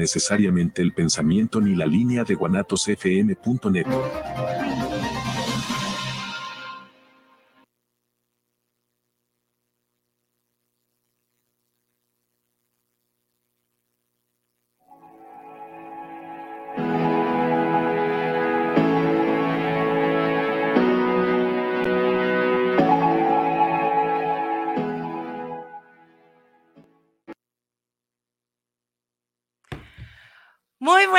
necesariamente el pensamiento ni la línea de guanatosfm.net.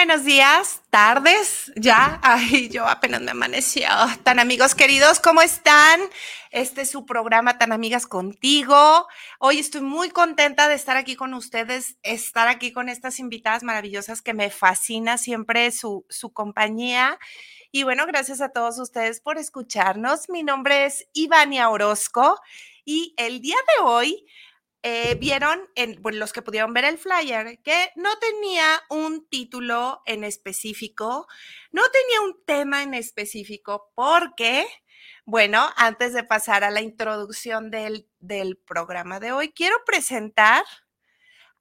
buenos días, tardes, ya. Ay, yo apenas me amaneció. Tan amigos queridos, ¿cómo están? Este es su programa Tan Amigas Contigo. Hoy estoy muy contenta de estar aquí con ustedes, estar aquí con estas invitadas maravillosas que me fascina siempre su, su compañía. Y bueno, gracias a todos ustedes por escucharnos. Mi nombre es Ivania Orozco y el día de hoy eh, vieron, en, los que pudieron ver el flyer, que no tenía un título en específico, no tenía un tema en específico, porque, bueno, antes de pasar a la introducción del, del programa de hoy, quiero presentar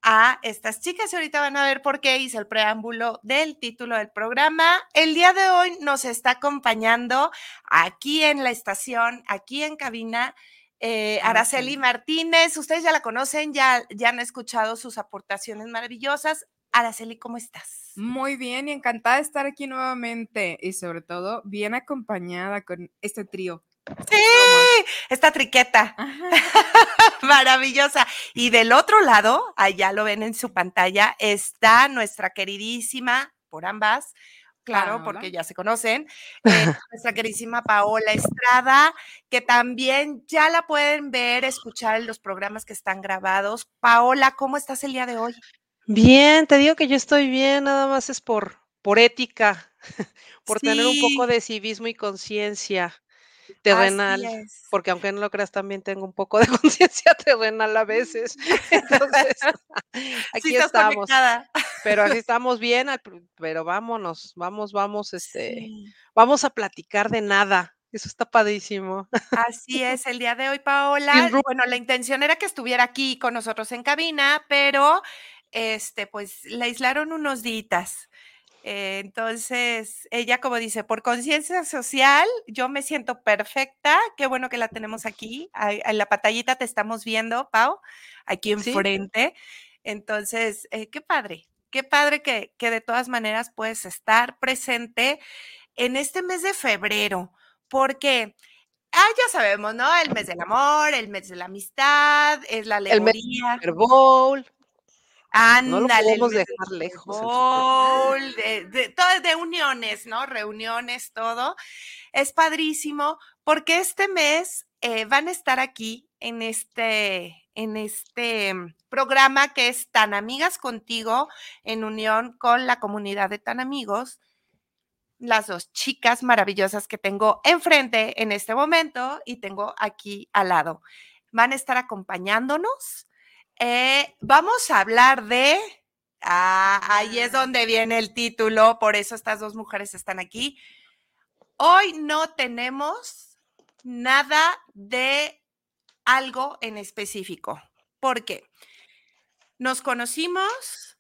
a estas chicas ahorita van a ver por qué hice el preámbulo del título del programa. El día de hoy nos está acompañando aquí en la estación, aquí en cabina, eh, Araceli Martínez, ustedes ya la conocen, ya, ya han escuchado sus aportaciones maravillosas. Araceli, ¿cómo estás? Muy bien y encantada de estar aquí nuevamente y sobre todo bien acompañada con este trío. Sí, esta triqueta. Maravillosa. Y del otro lado, allá lo ven en su pantalla, está nuestra queridísima, por ambas, claro, porque ya se conocen, eh, nuestra queridísima Paola Estrada, que también ya la pueden ver, escuchar en los programas que están grabados. Paola, ¿cómo estás el día de hoy? Bien, te digo que yo estoy bien, nada más es por, por ética, por tener un poco de civismo y conciencia terrenal, porque aunque no lo creas, también tengo un poco de conciencia terrenal a veces. Entonces, aquí estamos. Pero así estamos bien, pero vámonos, vamos, vamos, este, vamos a platicar de nada. Eso está padrísimo. Así es, el día de hoy, Paola. Bueno, la intención era que estuviera aquí con nosotros en cabina, pero este, pues le aislaron unos días. Eh, entonces, ella como dice, por conciencia social, yo me siento perfecta. Qué bueno que la tenemos aquí. En la pantallita te estamos viendo, Pau, aquí enfrente. Entonces, eh, qué padre, qué padre que, que de todas maneras puedes estar presente en este mes de febrero, porque Ah, ya sabemos, ¿no? El mes del amor, el mes de la amistad, es la alegoría. El mes Bowl. Ándale, no lo podemos dejar lejos. de, de, todo de uniones, ¿no? Reuniones, todo. Es padrísimo porque este mes eh, van a estar aquí en este, en este programa que es Tan Amigas Contigo, en unión con la comunidad de Tan Amigos. Las dos chicas maravillosas que tengo enfrente en este momento y tengo aquí al lado. Van a estar acompañándonos eh, vamos a hablar de, ah, ahí es donde viene el título, por eso estas dos mujeres están aquí. Hoy no tenemos nada de algo en específico. ¿Por qué? Nos conocimos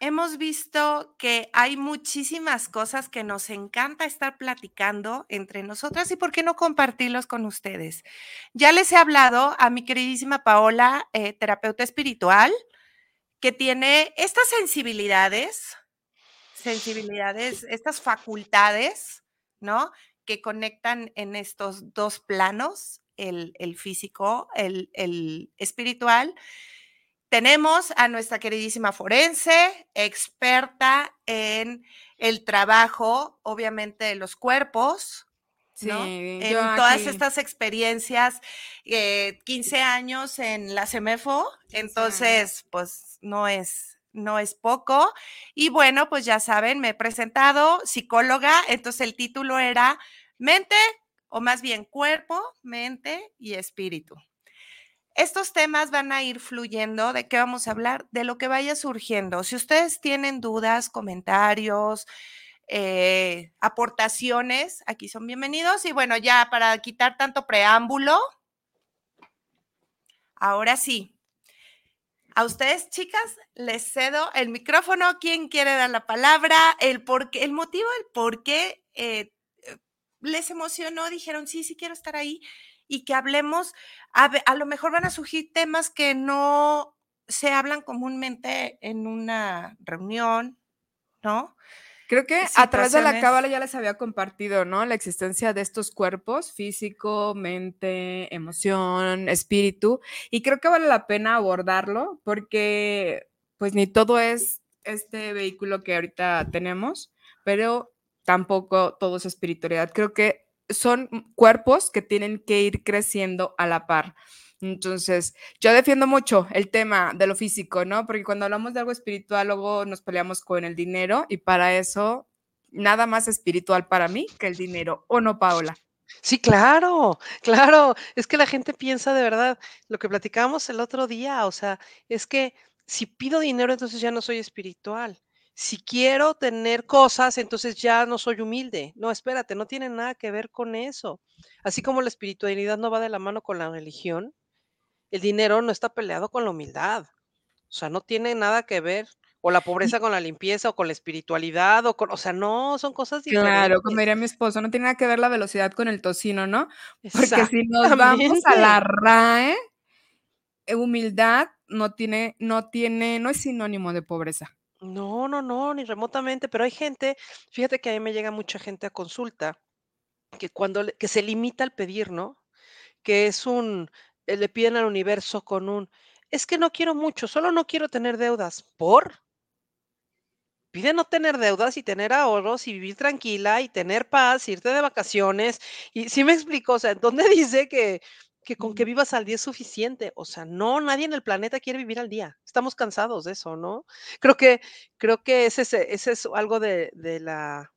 hemos visto que hay muchísimas cosas que nos encanta estar platicando entre nosotras y por qué no compartirlos con ustedes. Ya les he hablado a mi queridísima Paola, eh, terapeuta espiritual, que tiene estas sensibilidades, sensibilidades, estas facultades, ¿no? Que conectan en estos dos planos, el, físico, el, el espiritual. Tenemos a nuestra queridísima forense, experta en el trabajo, obviamente, de los cuerpos, ¿no? en todas estas experiencias, 15 eh, años en la CEMEFO, entonces, pues no es, no es poco. Y bueno, pues ya saben, me he presentado psicóloga, entonces el título era Mente, o más bien cuerpo, mente y espíritu. Estos temas van a ir fluyendo. ¿De qué vamos a hablar? De lo que vaya surgiendo. Si ustedes tienen dudas, comentarios, eh, aportaciones, aquí son bienvenidos. Y bueno, ya para quitar tanto preámbulo, ahora sí, a ustedes, chicas, les cedo el micrófono. ¿Quién quiere dar la palabra? El, por el motivo, el por qué eh, eh, les emocionó, dijeron, sí, sí quiero estar ahí y que hablemos, a, lo mejor van a surgir temas que no se hablan comúnmente en una reunión, ¿no? Creo que a través de la cábala ya les había compartido, ¿no? La existencia de estos cuerpos, físico, mente, emoción, espíritu, y creo que vale la pena abordarlo porque pues ni todo es este vehículo que ahorita tenemos, pero tampoco todo es espiritualidad. Creo que son cuerpos que tienen que ir creciendo a la par. Entonces, yo defiendo mucho el tema de lo físico, ¿no? Porque cuando hablamos de algo espiritual, luego nos peleamos con el dinero y para eso, nada más espiritual para mí que el dinero, ¿o no, Paola? Sí, claro, claro. Es que la gente piensa de verdad lo que platicábamos el otro día, o sea, es que si pido dinero, entonces ya no soy espiritual si quiero tener cosas, entonces ya no soy humilde. No, espérate, no tiene nada que ver con eso. Así como la espiritualidad no va de la mano con la religión, el dinero no está peleado con la humildad. O sea, no tiene nada que ver. O la pobreza con la limpieza, o con la espiritualidad, o con, o sea, no, son cosas diferentes. Claro, como diría mi esposo, no tiene nada que ver la velocidad con el tocino, ¿no? Porque si nos vamos a la RAE, humildad no tiene, no tiene, no es sinónimo de pobreza. No, no, no, ni remotamente, pero hay gente, fíjate que a mí me llega mucha gente a consulta que cuando que se limita al pedir, ¿no? Que es un, eh, le piden al universo con un, es que no quiero mucho, solo no quiero tener deudas. ¿Por? Pide no tener deudas y tener ahorros y vivir tranquila y tener paz, irte de vacaciones. Y sí me explico, o sea, ¿dónde dice que que con que vivas al día es suficiente. O sea, no, nadie en el planeta quiere vivir al día. Estamos cansados de eso, ¿no? Creo que, creo que ese, ese es algo de, de la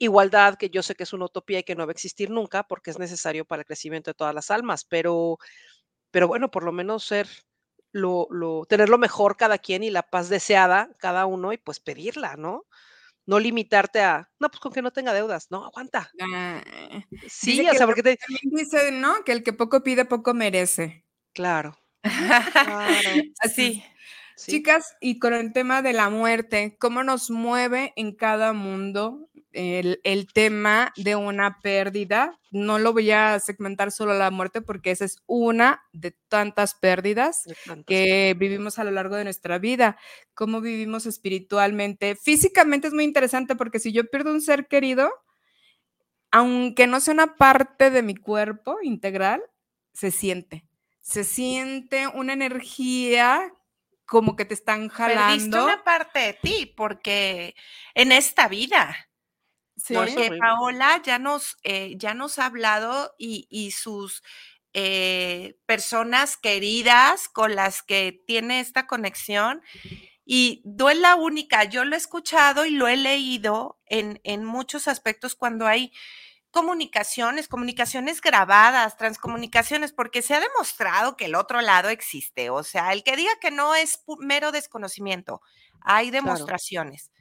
igualdad, que yo sé que es una utopía y que no va a existir nunca, porque es necesario para el crecimiento de todas las almas, pero, pero bueno, por lo menos ser lo, lo, tener lo mejor cada quien y la paz deseada cada uno y pues pedirla, ¿no? no limitarte a, no, pues con que no tenga deudas, no, aguanta. Ah, sí, o sea, porque te... Dice, ¿no? Que el que poco pide, poco merece. Claro. claro. Así. Chicas, y con el tema de la muerte, ¿cómo nos mueve en cada mundo el, tema de una pérdida? No lo voy a segmentar solo a la muerte porque esa es una de tantas pérdidas que vivimos a lo largo de nuestra vida. ¿Cómo vivimos espiritualmente? Físicamente es muy interesante porque si yo pierdo un ser querido, aunque no sea una parte de mi cuerpo integral, se siente. Se siente una energía como que te están jalando. Perdiste una parte de ti, porque en esta vida. Porque Paola ya nos, eh, ya nos ha hablado y, sus eh, personas queridas con las que tiene esta conexión. Y no es la única, yo lo he escuchado y lo he leído en, en muchos aspectos cuando hay comunicaciones, comunicaciones grabadas, transcomunicaciones, porque se ha demostrado que el otro lado existe. O sea, el que diga que no es mero desconocimiento, hay demostraciones. Claro.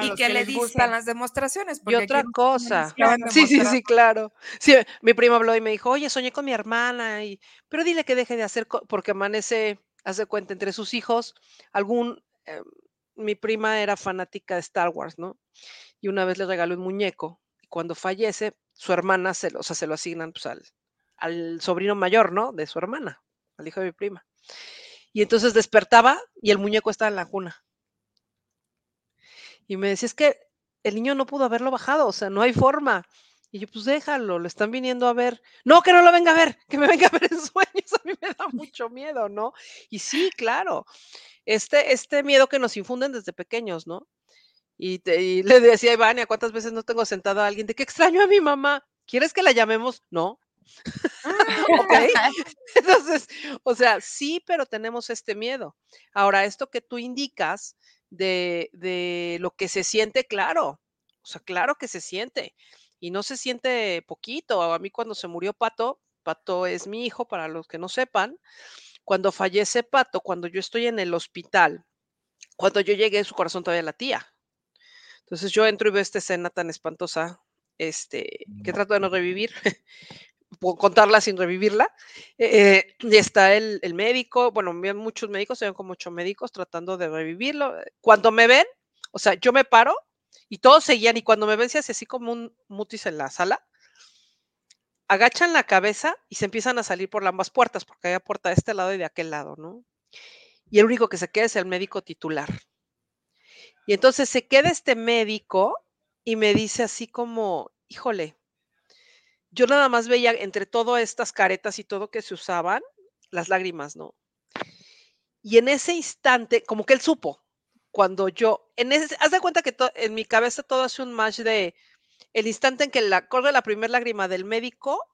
Y que, le gustan las demostraciones. Y otra cosa. Sí, sí, sí, claro. Sí, mi primo habló y me dijo, oye, soñé con mi hermana, y, pero dile que deje de hacer, porque amanece, hace cuenta, entre sus hijos, algún, em, mi prima era fanática de Star Wars, ¿no? Y una vez le regaló un muñeco cuando fallece, su hermana se lo, se lo asignan pues, al, sobrino mayor, ¿no? De su hermana, al hijo de mi prima. Y entonces despertaba y el muñeco estaba en la cuna. Y me decía, es que el niño no pudo haberlo bajado, o sea, no hay forma. Y yo, pues déjalo, lo están viniendo a ver. No, que no lo venga a ver, que me venga a ver en sueños, a mí me da mucho miedo, ¿no? Y sí, claro, este, este miedo que nos infunden desde pequeños, ¿no? Y, le decía a Ivania, ¿cuántas veces no tengo sentado a alguien de que extraño a mi mamá? ¿Quieres que la llamemos? No. Entonces, o sea, sí, pero tenemos este miedo. Ahora, esto que tú indicas de, de lo que se siente, claro. O sea, claro que se siente. Y no se siente poquito. A mí cuando se murió Pato, Pato es mi hijo, para los que no sepan, cuando fallece Pato, cuando yo estoy en el hospital, cuando yo llegué, su corazón todavía latía. Entonces yo entro y veo esta escena tan espantosa, este, que trato de no revivir, contarla sin revivirla. Eh, y está el, médico, bueno, muchos médicos, eran como ocho médicos tratando de revivirlo. Cuando me ven, o sea, yo me paro y todos seguían y cuando me ven se hace así como un mutis en la sala, agachan la cabeza y se empiezan a salir por ambas puertas, porque hay puerta de este lado y de aquel lado, ¿no? Y el único que se queda es el médico titular. Y entonces se queda este médico y me dice así como, híjole, yo nada más veía entre todas estas caretas y todo que se usaban, las lágrimas, ¿no? Y en ese instante, como que él supo, cuando yo, en ese, haz de cuenta que en mi cabeza todo hace un match de el instante en que la, corre la primera lágrima del médico,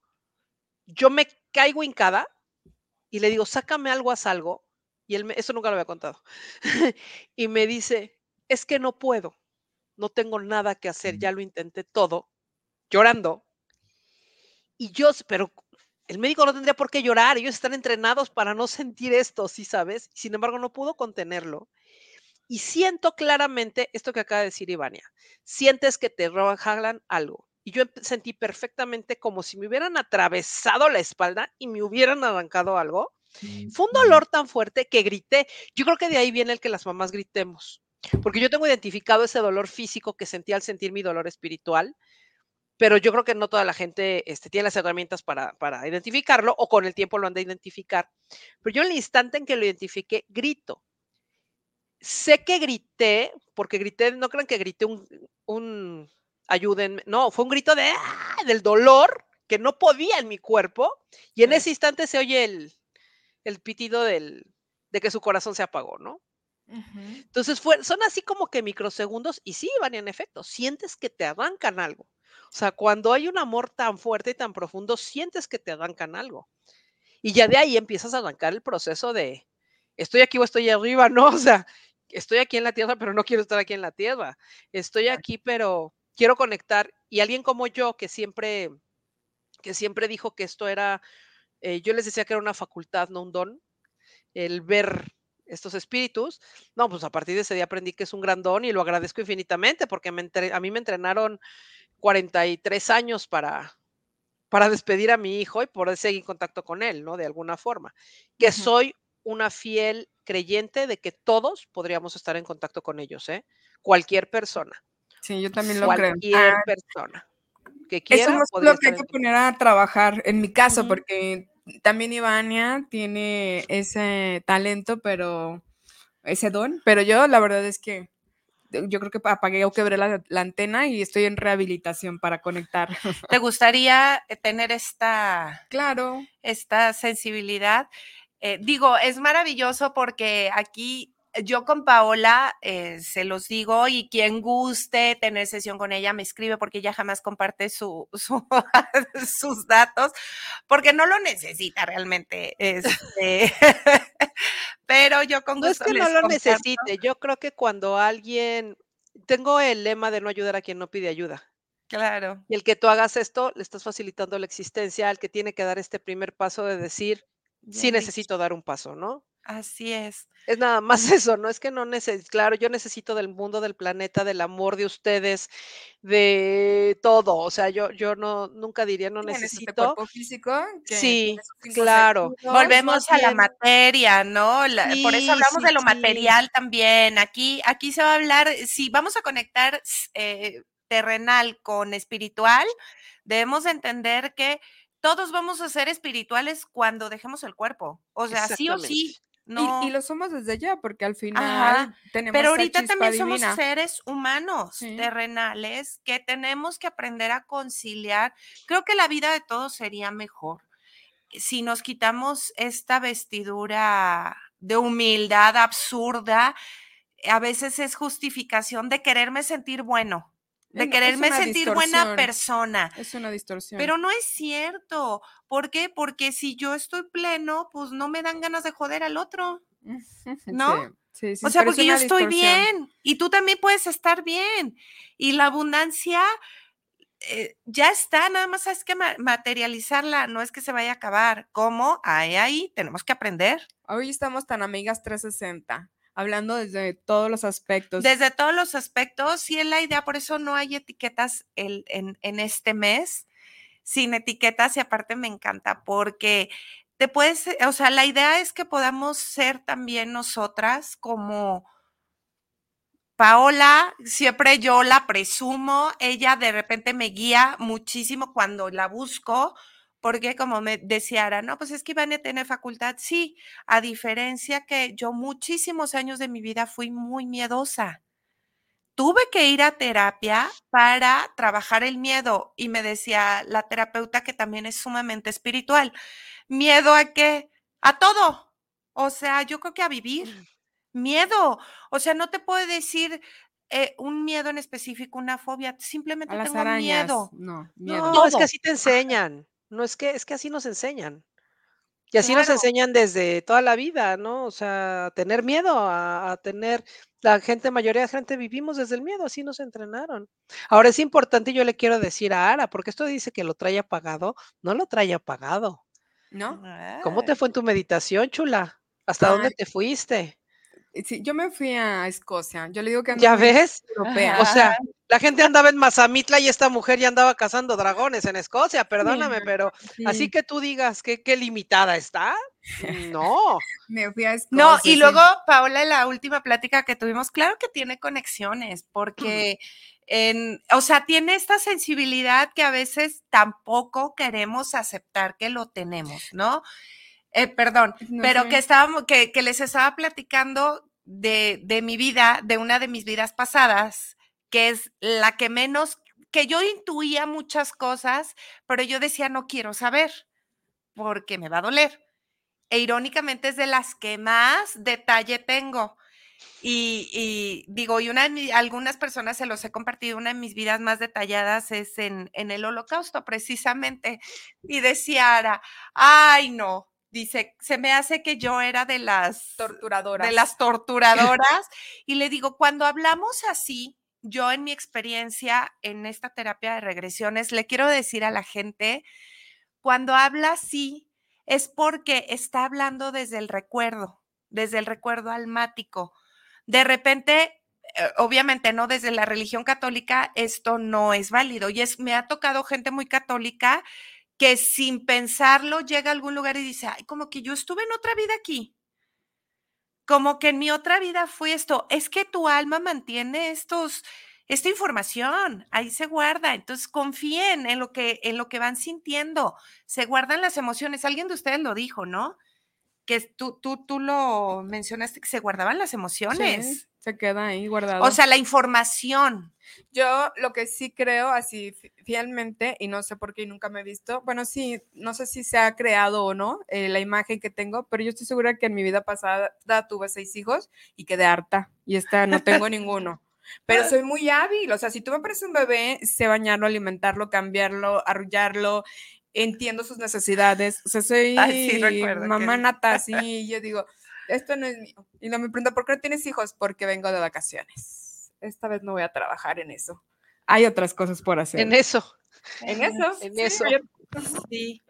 yo me caigo hincada y le digo, sácame algo, haz algo. Y él, eso nunca lo había contado. y me dice, es que no puedo, no tengo nada que hacer, ya lo intenté todo, llorando. Y yo, pero el médico no tendría por qué llorar, ellos están entrenados para no sentir esto, ¿sí sabes? Sin embargo, no pudo contenerlo. Y siento claramente esto que acaba de decir Ivania, sientes que te jalan algo. Y yo sentí perfectamente como si me hubieran atravesado la espalda y me hubieran arrancado algo. Fue un dolor tan fuerte que grité. Yo creo que de ahí viene el que las mamás gritemos, porque yo tengo identificado ese dolor físico que sentí al sentir mi dolor espiritual, pero yo creo que no toda la gente este, tiene las herramientas para, para, identificarlo o con el tiempo lo han de identificar. Pero yo en el instante en que lo identifiqué, grito. Sé que grité, porque grité, no crean que grité un, un ayúdenme, no, fue un grito de, ¡ah! del dolor que no podía en mi cuerpo y en ese instante se oye el, el pitido del, de que su corazón se apagó, ¿no? Entonces fue, son así como que microsegundos y sí, van en efecto, sientes que te arrancan algo. O sea, cuando hay un amor tan fuerte y tan profundo, sientes que te arrancan algo. Y ya de ahí empiezas a arrancar el proceso de, estoy aquí o estoy arriba, ¿no? O sea, estoy aquí en la tierra, pero no quiero estar aquí en la tierra. Estoy aquí, pero quiero conectar. Y alguien como yo, que siempre, que siempre dijo que esto era, eh, yo les decía que era una facultad, no un don, el ver estos espíritus. No, pues a partir de ese día aprendí que es un gran don y lo agradezco infinitamente porque me a mí me entrenaron 43 años para, para despedir a mi hijo y poder seguir en contacto con él, ¿no? De alguna forma. Que soy una fiel creyente de que todos podríamos estar en contacto con ellos, ¿eh? Cualquier persona. Sí, yo también lo creo. Cualquier ah, persona que quiera. Eso es lo que hay que poner a trabajar, en mi caso, porque también Ivania tiene ese talento, pero ese don, pero yo la verdad es que yo creo que apagué o quebré la, antena y estoy en rehabilitación para conectar. ¿Te gustaría eh, tener esta, claro, esta sensibilidad? Eh, digo, es maravilloso porque aquí yo con Paola eh, se los digo y quien guste tener sesión con ella me escribe porque ella jamás comparte su, sus datos porque no lo necesita realmente. Este, pero yo con gusto. No es que no lo necesite, yo creo que cuando alguien, tengo el lema de no ayudar a quien no pide ayuda. Claro. Y el que tú hagas esto, le estás facilitando la existencia al que tiene que dar este primer paso de decir, sí necesito dar un paso, ¿no? Así es. Es nada más eso, no es que no necesito, claro, yo necesito del mundo, del planeta, del amor de ustedes, de todo, o sea, yo, yo no, nunca diría no necesito. cuerpo físico. sí, claro. Volvemos a la materia, ¿no? por eso hablamos de lo material también. Aquí, aquí se va a hablar, si vamos a conectar eh, terrenal con espiritual, debemos entender que todos vamos a ser espirituales cuando dejemos el cuerpo. O sea, sí o sí. Y, lo somos desde ya, porque al final tenemos. Pero ahorita también somos seres humanos, terrenales, que tenemos que aprender a conciliar. Creo que la vida de todos sería mejor si nos quitamos esta vestidura de humildad absurda. A veces es justificación de quererme sentir bueno de quererme sentir buena persona. Es una distorsión. Pero no es cierto. ¿Por qué? Porque si yo estoy pleno, pues no me dan ganas de joder al otro. ¿No? Sí, sí, o sea, porque yo estoy bien y tú también puedes estar bien. Y la abundancia eh, ya está, nada más hay que materializarla, no es que se vaya a acabar. ¿Cómo? Ahí, ahí, tenemos que aprender. Hoy estamos tan amigas 360 hablando desde todos los aspectos. Desde todos los aspectos, sí es la idea, por eso no hay etiquetas el, en, en, este mes. sin etiquetas y aparte me encanta porque te puedes, o sea, la idea es que podamos ser también nosotras como Paola, siempre yo la presumo, ella de repente me guía muchísimo cuando la busco, porque como me decía no, pues es que Ivania tiene facultad, sí, a diferencia que yo muchísimos años de mi vida fui muy miedosa. Tuve que ir a terapia para trabajar el miedo y me decía la terapeuta que también es sumamente espiritual. ¿Miedo a qué? A todo. O sea, yo creo que a vivir mm miedo. O sea, no te puedo decir eh, un miedo en específico, una fobia, simplemente tengo miedo. No, miedo. No, es que así te enseñan. No es que es que así nos enseñan. Y así nos enseñan desde toda la vida, ¿no? O sea, tener miedo, a, tener, la gente, mayoría de gente vivimos desde el miedo, así nos entrenaron. Ahora es importante, yo le quiero decir a Ara, porque esto dice que lo trae apagado, no lo trae apagado. ¿No? ¿Cómo te fue en tu meditación, chula? ¿Hasta dónde te fuiste? Sí, yo me fui a Escocia. Yo le digo que ¿Ya ves? O sea, la gente andaba en Mazamitla y esta mujer ya andaba cazando dragones en Escocia, perdóname, pero así que tú digas que qué limitada está. No. me fui a Escocia. No, y luego, Paola, en la última plática que tuvimos, claro que tiene conexiones, porque en, o sea, tiene esta sensibilidad que a veces tampoco queremos aceptar que lo tenemos, ¿no? Eh, perdón, pero que estábamos, que, les estaba platicando de, de, mi vida, de una de mis vidas pasadas, que es la que menos, que yo intuía muchas cosas, pero yo decía, no quiero saber, porque me va a doler. E irónicamente es de las que más detalle tengo. Y, digo, y una de algunas personas se los he compartido, una de mis vidas más detalladas es en, en el holocausto, precisamente. Y decía Ara, ay no, dice, se me hace que yo era de las torturadoras. De las torturadoras. y le digo, cuando hablamos así, yo en mi experiencia en esta terapia de regresiones, le quiero decir a la gente, cuando habla así, es porque está hablando desde el recuerdo, desde el recuerdo almático. De repente, eh, obviamente no desde la religión católica, esto no es válido. Y es, me ha tocado gente muy católica que sin pensarlo llega a algún lugar y dice, ay, como que yo estuve en otra vida aquí. Como que en mi otra vida fue esto. Es que tu alma mantiene estos, esta información, ahí se guarda. Entonces confíen en lo que, en lo que van sintiendo. Se guardan las emociones. Alguien de ustedes lo dijo, ¿no? Que tú, tú, tú lo mencionaste, que se guardaban las emociones. se queda ahí guardado. O sea, la información. Yo lo que sí creo así fielmente, y no sé por qué nunca me he visto, bueno, sí, no sé si se ha creado o no eh, la imagen que tengo, pero yo estoy segura que en mi vida pasada tuve seis hijos y quedé harta, y esta no tengo ninguno. Pero soy muy hábil, o sea, si tú me pareces un bebé, sé bañarlo, alimentarlo, cambiarlo, arrullarlo, entiendo sus necesidades, o sea, soy mamá nata, así, y yo digo, esto no es mío. Y no me pregunta, ¿por qué no tienes hijos? Porque vengo de vacaciones esta vez no voy a trabajar en eso. Hay otras cosas por hacer. En eso. En eso. En eso. Sí.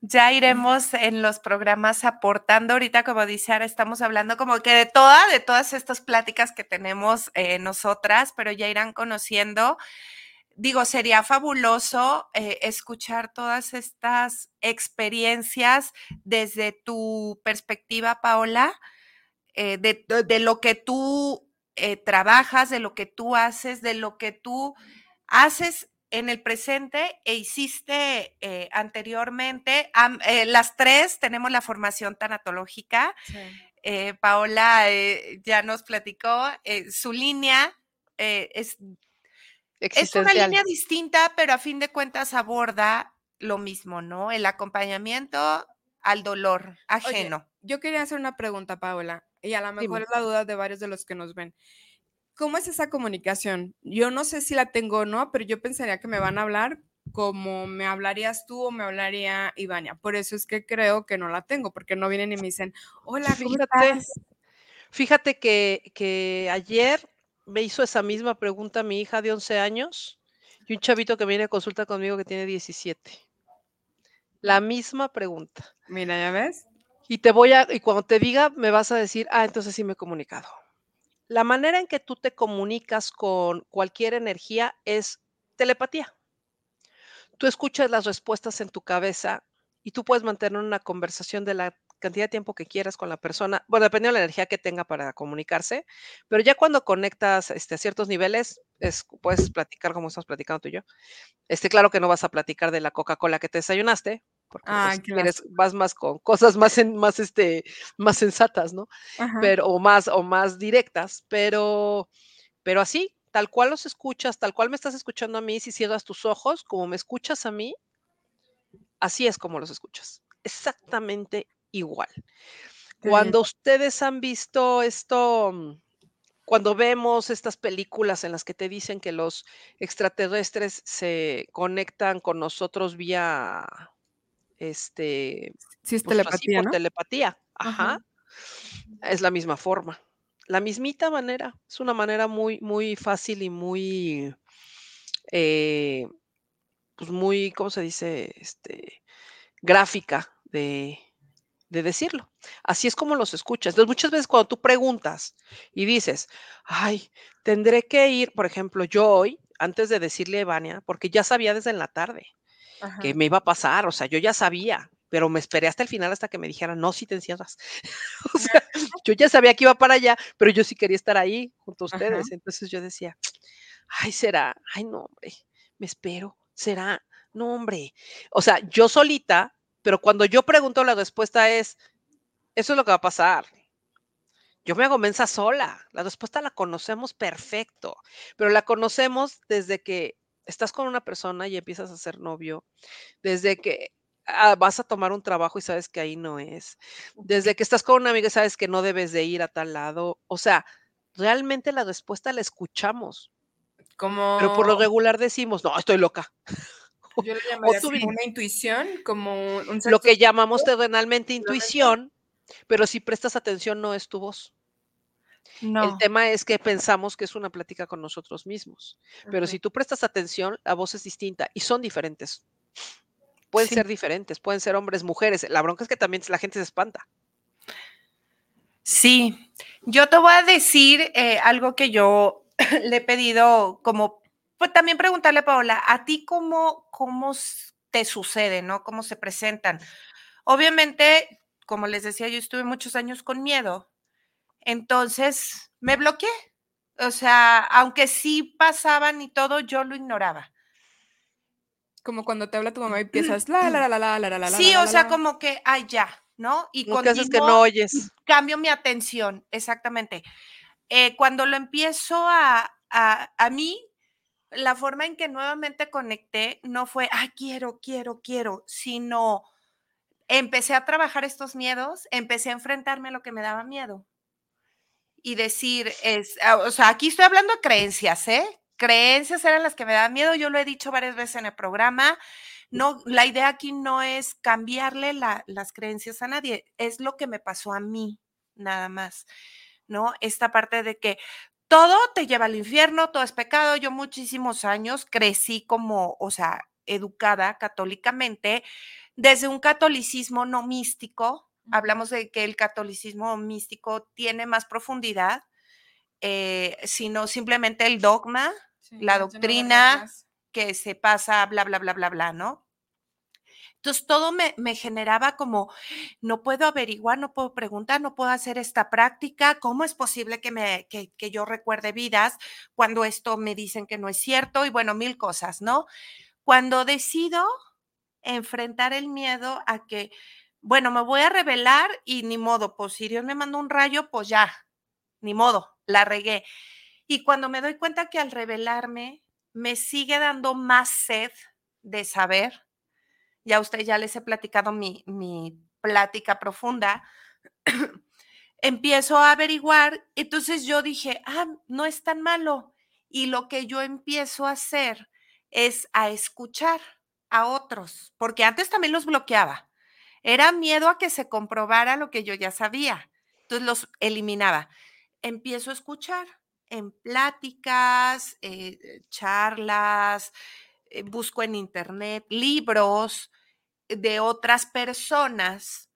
Ya iremos en los programas aportando. Ahorita, como dice Ara, estamos hablando como que de toda, de todas estas pláticas que tenemos eh, nosotras, pero ya irán conociendo. Digo, sería fabuloso eh, escuchar todas estas experiencias desde tu perspectiva, Paola, eh, de, de, lo que tú eh, trabajas, de lo que tú haces, de lo que tú haces en el presente e hiciste anteriormente. Las tres tenemos la formación tanatológica. Paola ya nos platicó, su línea es, es una línea distinta, pero a fin de cuentas aborda lo mismo, ¿no? El acompañamiento al dolor ajeno. yo quería hacer una pregunta, Paola y a lo mejor es la duda de varios de los que nos ven. ¿Cómo es esa comunicación? Yo no sé si la tengo o no, pero yo pensaría que me van a hablar como me hablarías tú o me hablaría Ivania. Por eso es que creo que no la tengo, porque no vienen y me dicen, hola, fíjate, fíjate que, que ayer me hizo esa misma pregunta mi hija de 11 años y un chavito que viene a consulta conmigo que tiene 17. La misma pregunta. Mira, ¿ya ves? Y te voy a, y cuando te diga, me vas a decir, ah, entonces sí me he comunicado. La manera en que tú te comunicas con cualquier energía es telepatía. tú escuchas las respuestas en tu cabeza y tú puedes mantener una conversación de la cantidad de tiempo que quieras con la persona, bueno, dependiendo de la energía que tenga para comunicarse, pero ya cuando conectas este, a ciertos niveles, es, puedes platicar como estamos platicando tú y yo. Este, claro que no vas a platicar de la Coca-Cola que te desayunaste, porque pues, vas más con cosas más, en, más, este, más sensatas, ¿no? Pero, o más, o más directas, pero, pero así, tal cual los escuchas, tal cual me estás escuchando a mí, si cierras tus ojos, como me escuchas a mí, así es como los escuchas. Exactamente igual. Cuando ustedes han visto esto, mm, cuando vemos estas películas en las que te dicen que los extraterrestres se conectan con nosotros vía este sí, es pues, telepatía, telepatía. Ajá. Es la misma forma. La mismita manera. Es una manera muy, muy fácil y muy, eh, pues muy, ¿cómo se dice? Este, gráfica de, de decirlo. Así es como los escuchas. Entonces, muchas veces cuando tú preguntas y dices, ay, tendré que ir, por ejemplo, yo hoy, antes de decirle a Evania, porque ya sabía desde en la tarde que me iba a pasar, o sea, yo ya sabía, pero me esperé hasta el final hasta que me dijeran, no, si te encierras. o sea, yo ya sabía que iba para allá, pero yo sí quería estar ahí junto a ustedes. Entonces yo decía, ay, será, ay, no, hombre, me espero, será, no, hombre. O sea, yo solita pero cuando yo pregunto, la respuesta es, eso es lo que va a pasar. Yo me hago mensa sola. La respuesta la conocemos perfecto, pero la conocemos desde que estás con una persona y empiezas a ser novio, desde que ah, vas a tomar un trabajo y sabes que ahí no es, desde que estás con una amiga y sabes que no debes de ir a tal lado. O sea, realmente la respuesta la escuchamos. Como... Pero por lo regular decimos, no, estoy loca. Yo le llamaría como una intuición, como un Lo que llamamos terrenalmente intuición, pero si prestas atención no es tu voz. No. El tema es que pensamos que es una plática con nosotros mismos, pero si tú prestas atención, la voz es distinta y son diferentes. Pueden ser diferentes, pueden ser hombres, mujeres. La bronca es que también la gente se espanta. Sí, yo te voy a decir eh, algo que yo le he pedido como pues también preguntarle a Paola, ¿a ti cómo, cómo te sucede, no? ¿Cómo se presentan? Obviamente, como les decía, yo estuve muchos años con miedo, entonces me bloqueé. O sea, aunque sí pasaban y todo, yo lo ignoraba. Como cuando te habla tu mamá y empiezas la la la la la la la Sí, o sea, como que ay ya, ¿no? Y cuando haces que no oyes. Cambio mi atención, exactamente. Eh, cuando lo empiezo a, a, a mí, la forma en que nuevamente conecté no fue, ay, quiero, quiero, quiero, sino empecé a trabajar estos miedos, empecé a enfrentarme a lo que me daba miedo. Y decir, es, ah, o sea, aquí estoy hablando de creencias, ¿eh? Creencias eran las que me daban miedo, yo lo he dicho varias veces en el programa. No, la idea aquí no es cambiarle las creencias a nadie, es lo que me pasó a mí, nada más. ¿no? Esta parte de que todo te lleva al infierno, todo es pecado. Yo muchísimos años crecí como, o sea, educada católicamente, desde un catolicismo no místico. Hablamos de que el catolicismo místico tiene más profundidad, eh, sino simplemente el dogma, la doctrina que se pasa, bla, bla, bla, bla, bla, ¿no? Entonces todo me, generaba como, no puedo averiguar, no puedo preguntar, no puedo hacer esta práctica, ¿cómo es posible que, me, que, que yo recuerde vidas cuando esto me dicen que no es cierto? Y bueno, mil cosas, ¿no? Cuando decido enfrentar el miedo a que, bueno, me voy a revelar y ni modo, pues si Dios me manda un rayo, pues ya, ni modo, la regué. Y cuando me doy cuenta que al revelarme me sigue dando más sed de saber, ya usted ya les he platicado mi, mi plática profunda, empiezo a averiguar, entonces yo dije, ah, no es tan malo. Y lo que yo empiezo a hacer es a escuchar a otros, porque antes también los bloqueaba. Era miedo a que se comprobara lo que yo ya sabía. Entonces los eliminaba. Empiezo a escuchar en pláticas, eh, charlas, eh, busco en internet libros de otras personas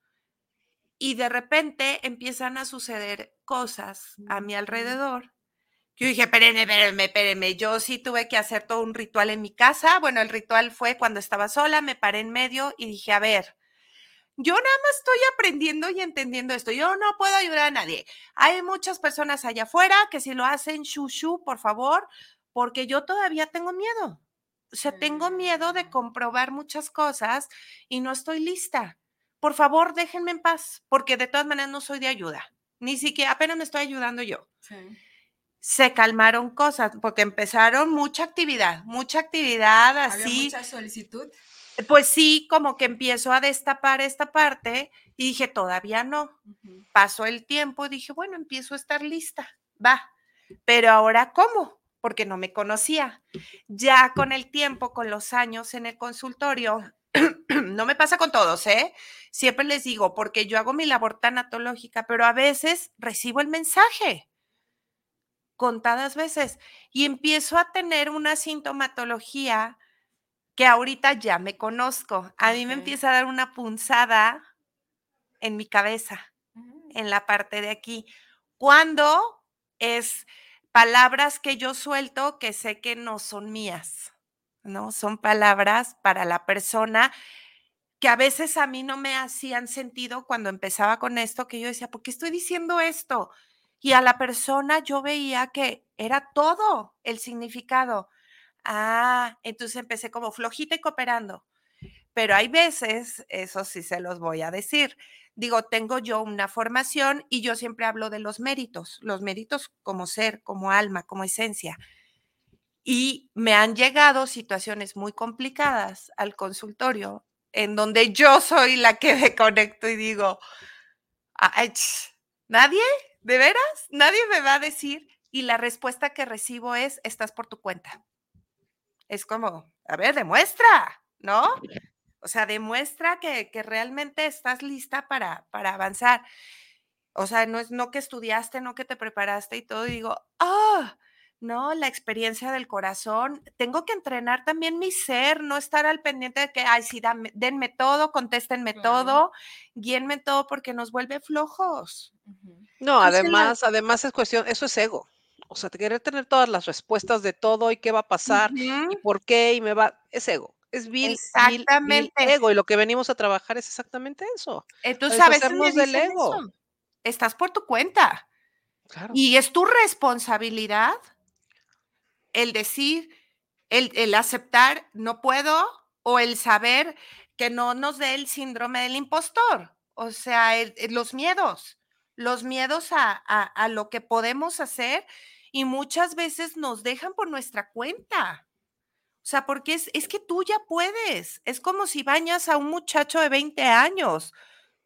y de repente empiezan a suceder cosas a mi alrededor Yo dije, espérenme, espérenme, espérenme. Yo sí tuve que hacer todo un ritual en mi casa. Bueno, el ritual fue cuando estaba sola, me paré en medio y dije, a ver, yo nada más estoy aprendiendo y entendiendo esto. Yo no puedo ayudar a nadie. Hay muchas personas allá afuera que si lo hacen, shushu, por favor, porque yo todavía tengo miedo. O sea, tengo miedo de comprobar muchas cosas y no estoy lista. Por favor, déjenme en paz, porque de todas maneras no soy de ayuda. Ni siquiera apenas me estoy ayudando yo. Sí se calmaron cosas, porque empezaron mucha actividad, mucha actividad así. mucha solicitud? Pues sí, como que empiezo a destapar esta parte y dije, todavía no. Pasó el tiempo y dije, bueno, empiezo a estar lista, va. Pero ahora, ¿cómo? Porque no me conocía. Ya con el tiempo, con los años en el consultorio, no me pasa con todos, ¿eh? Siempre les digo, porque yo hago mi labor tanatológica, pero a veces recibo el mensaje contadas veces y empiezo a tener una sintomatología que ahorita ya me conozco. A mí me empieza a dar una punzada en mi cabeza, mm. en la parte de aquí, cuando es palabras que yo suelto que sé que no son mías, ¿no? Son palabras para la persona que a veces a mí no me hacían sentido cuando empezaba con esto, que yo decía, ¿por qué estoy diciendo esto? Y a la persona yo veía que era todo el significado. Ah, entonces empecé como flojita y cooperando. Pero hay veces, eso sí se los voy a decir, digo, tengo yo una formación y yo siempre hablo de los méritos, los méritos como ser, como alma, como esencia. Y me han llegado situaciones muy complicadas al consultorio en donde yo soy la que me conecto y digo, ¿nadie? ¿De veras? Nadie me va a decir y la respuesta que recibo es, estás por tu cuenta. Es como, a ver, demuestra, ¿no? O sea, demuestra que, realmente estás lista para, para avanzar. O sea, no es no que estudiaste, no que te preparaste y todo, y digo, ah, no, la experiencia del corazón. Tengo que entrenar también mi ser, no estar al pendiente de que, ay, sí, denme todo, contéstenme todo, guíenme todo, porque nos vuelve flojos. No, además, además es cuestión, eso es ego. O sea, te querer tener todas las respuestas de todo y qué va a pasar y por qué y me va, es ego. Es vil, exactamente. ego y lo que venimos a trabajar es exactamente eso. Entonces, a veces del ego. Estás por tu cuenta. Y es tu responsabilidad el decir, el, el aceptar, no puedo, o el saber que no nos dé el síndrome del impostor. O sea, los miedos los miedos a, lo que podemos hacer y muchas veces nos dejan por nuestra cuenta. O sea, porque es, es que tú ya puedes. Es como si bañas a un muchacho de 20 años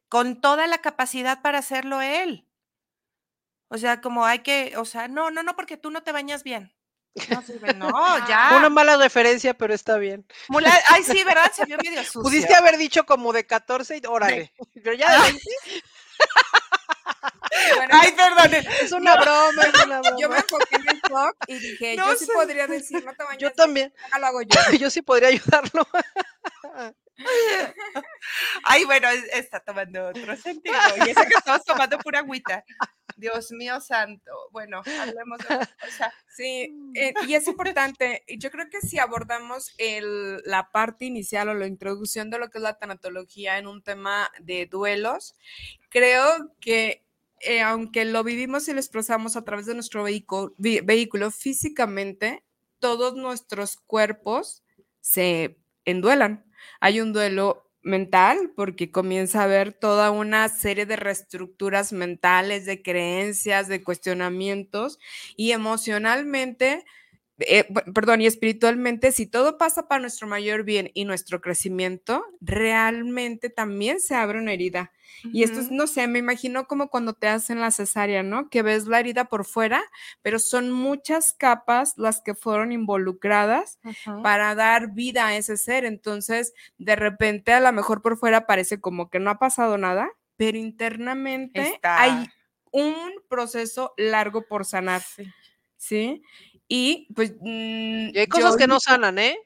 con toda la capacidad para hacerlo él. O sea, como hay que, o sea, no, no, no, porque tú no te bañas bien. No, no, ya. Una mala referencia, pero está bien. ay, sí, ¿verdad? Se vio medio sucio. Pudiste haber dicho como de 14 y órale. Pero ya de 20. Ay, perdón. Es una broma, es una broma. Yo me enfoqué en el talk y dije, yo sí podría decir, no te bañes. Yo también. Lo hago yo. yo sí podría ayudarlo. Ay, bueno, está tomando otro sentido. Y eso que estamos tomando pura agüita. Dios mío santo. Bueno, hablemos de cosa. Sí, eh, y es importante. Yo creo que si abordamos el, la parte inicial o la introducción de lo que es la tanatología en un tema de duelos, creo que eh, aunque lo vivimos y lo expresamos a través de nuestro vehículo, físicamente, todos nuestros cuerpos se enduelan. Hay un duelo mental porque comienza a haber toda una serie de reestructuras mentales, de creencias, de cuestionamientos y emocionalmente eh, perdón, y espiritualmente, si todo pasa para nuestro mayor bien y nuestro crecimiento, realmente también se abre una herida. Y esto es, no sé, me imagino como cuando te hacen la cesárea, ¿no? Que ves la herida por fuera, pero son muchas capas las que fueron involucradas para dar vida a ese ser. Entonces, de repente, a lo mejor por fuera parece como que no ha pasado nada, pero internamente hay un proceso largo por sanar. ¿sí? Y pues... Mm, hay cosas que no sanan, ¿eh?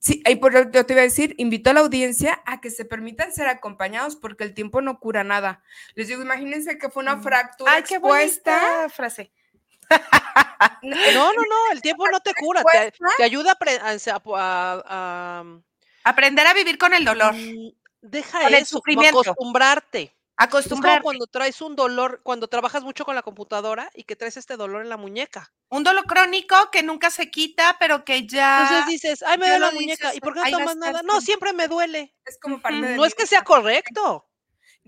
Sí, ahí por yo te iba a decir, invito a la audiencia a que se permitan ser acompañados porque el tiempo no cura nada. Les digo, imagínense que fue una fractura Ay, qué expuesta. frase. no, no, no, el tiempo no te cura, te, ayuda a, aprender a vivir con el dolor. Mm, deja eso, acostumbrarte. Acostumbrarte. cuando traes un dolor, cuando trabajas mucho con la computadora y que traes este dolor en la muñeca. Un dolor crónico que nunca se quita, pero que ya. Entonces dices, ay, me duele la muñeca. ¿Y por qué no tomas nada? No, siempre me duele. Es como parte de No es que sea correcto.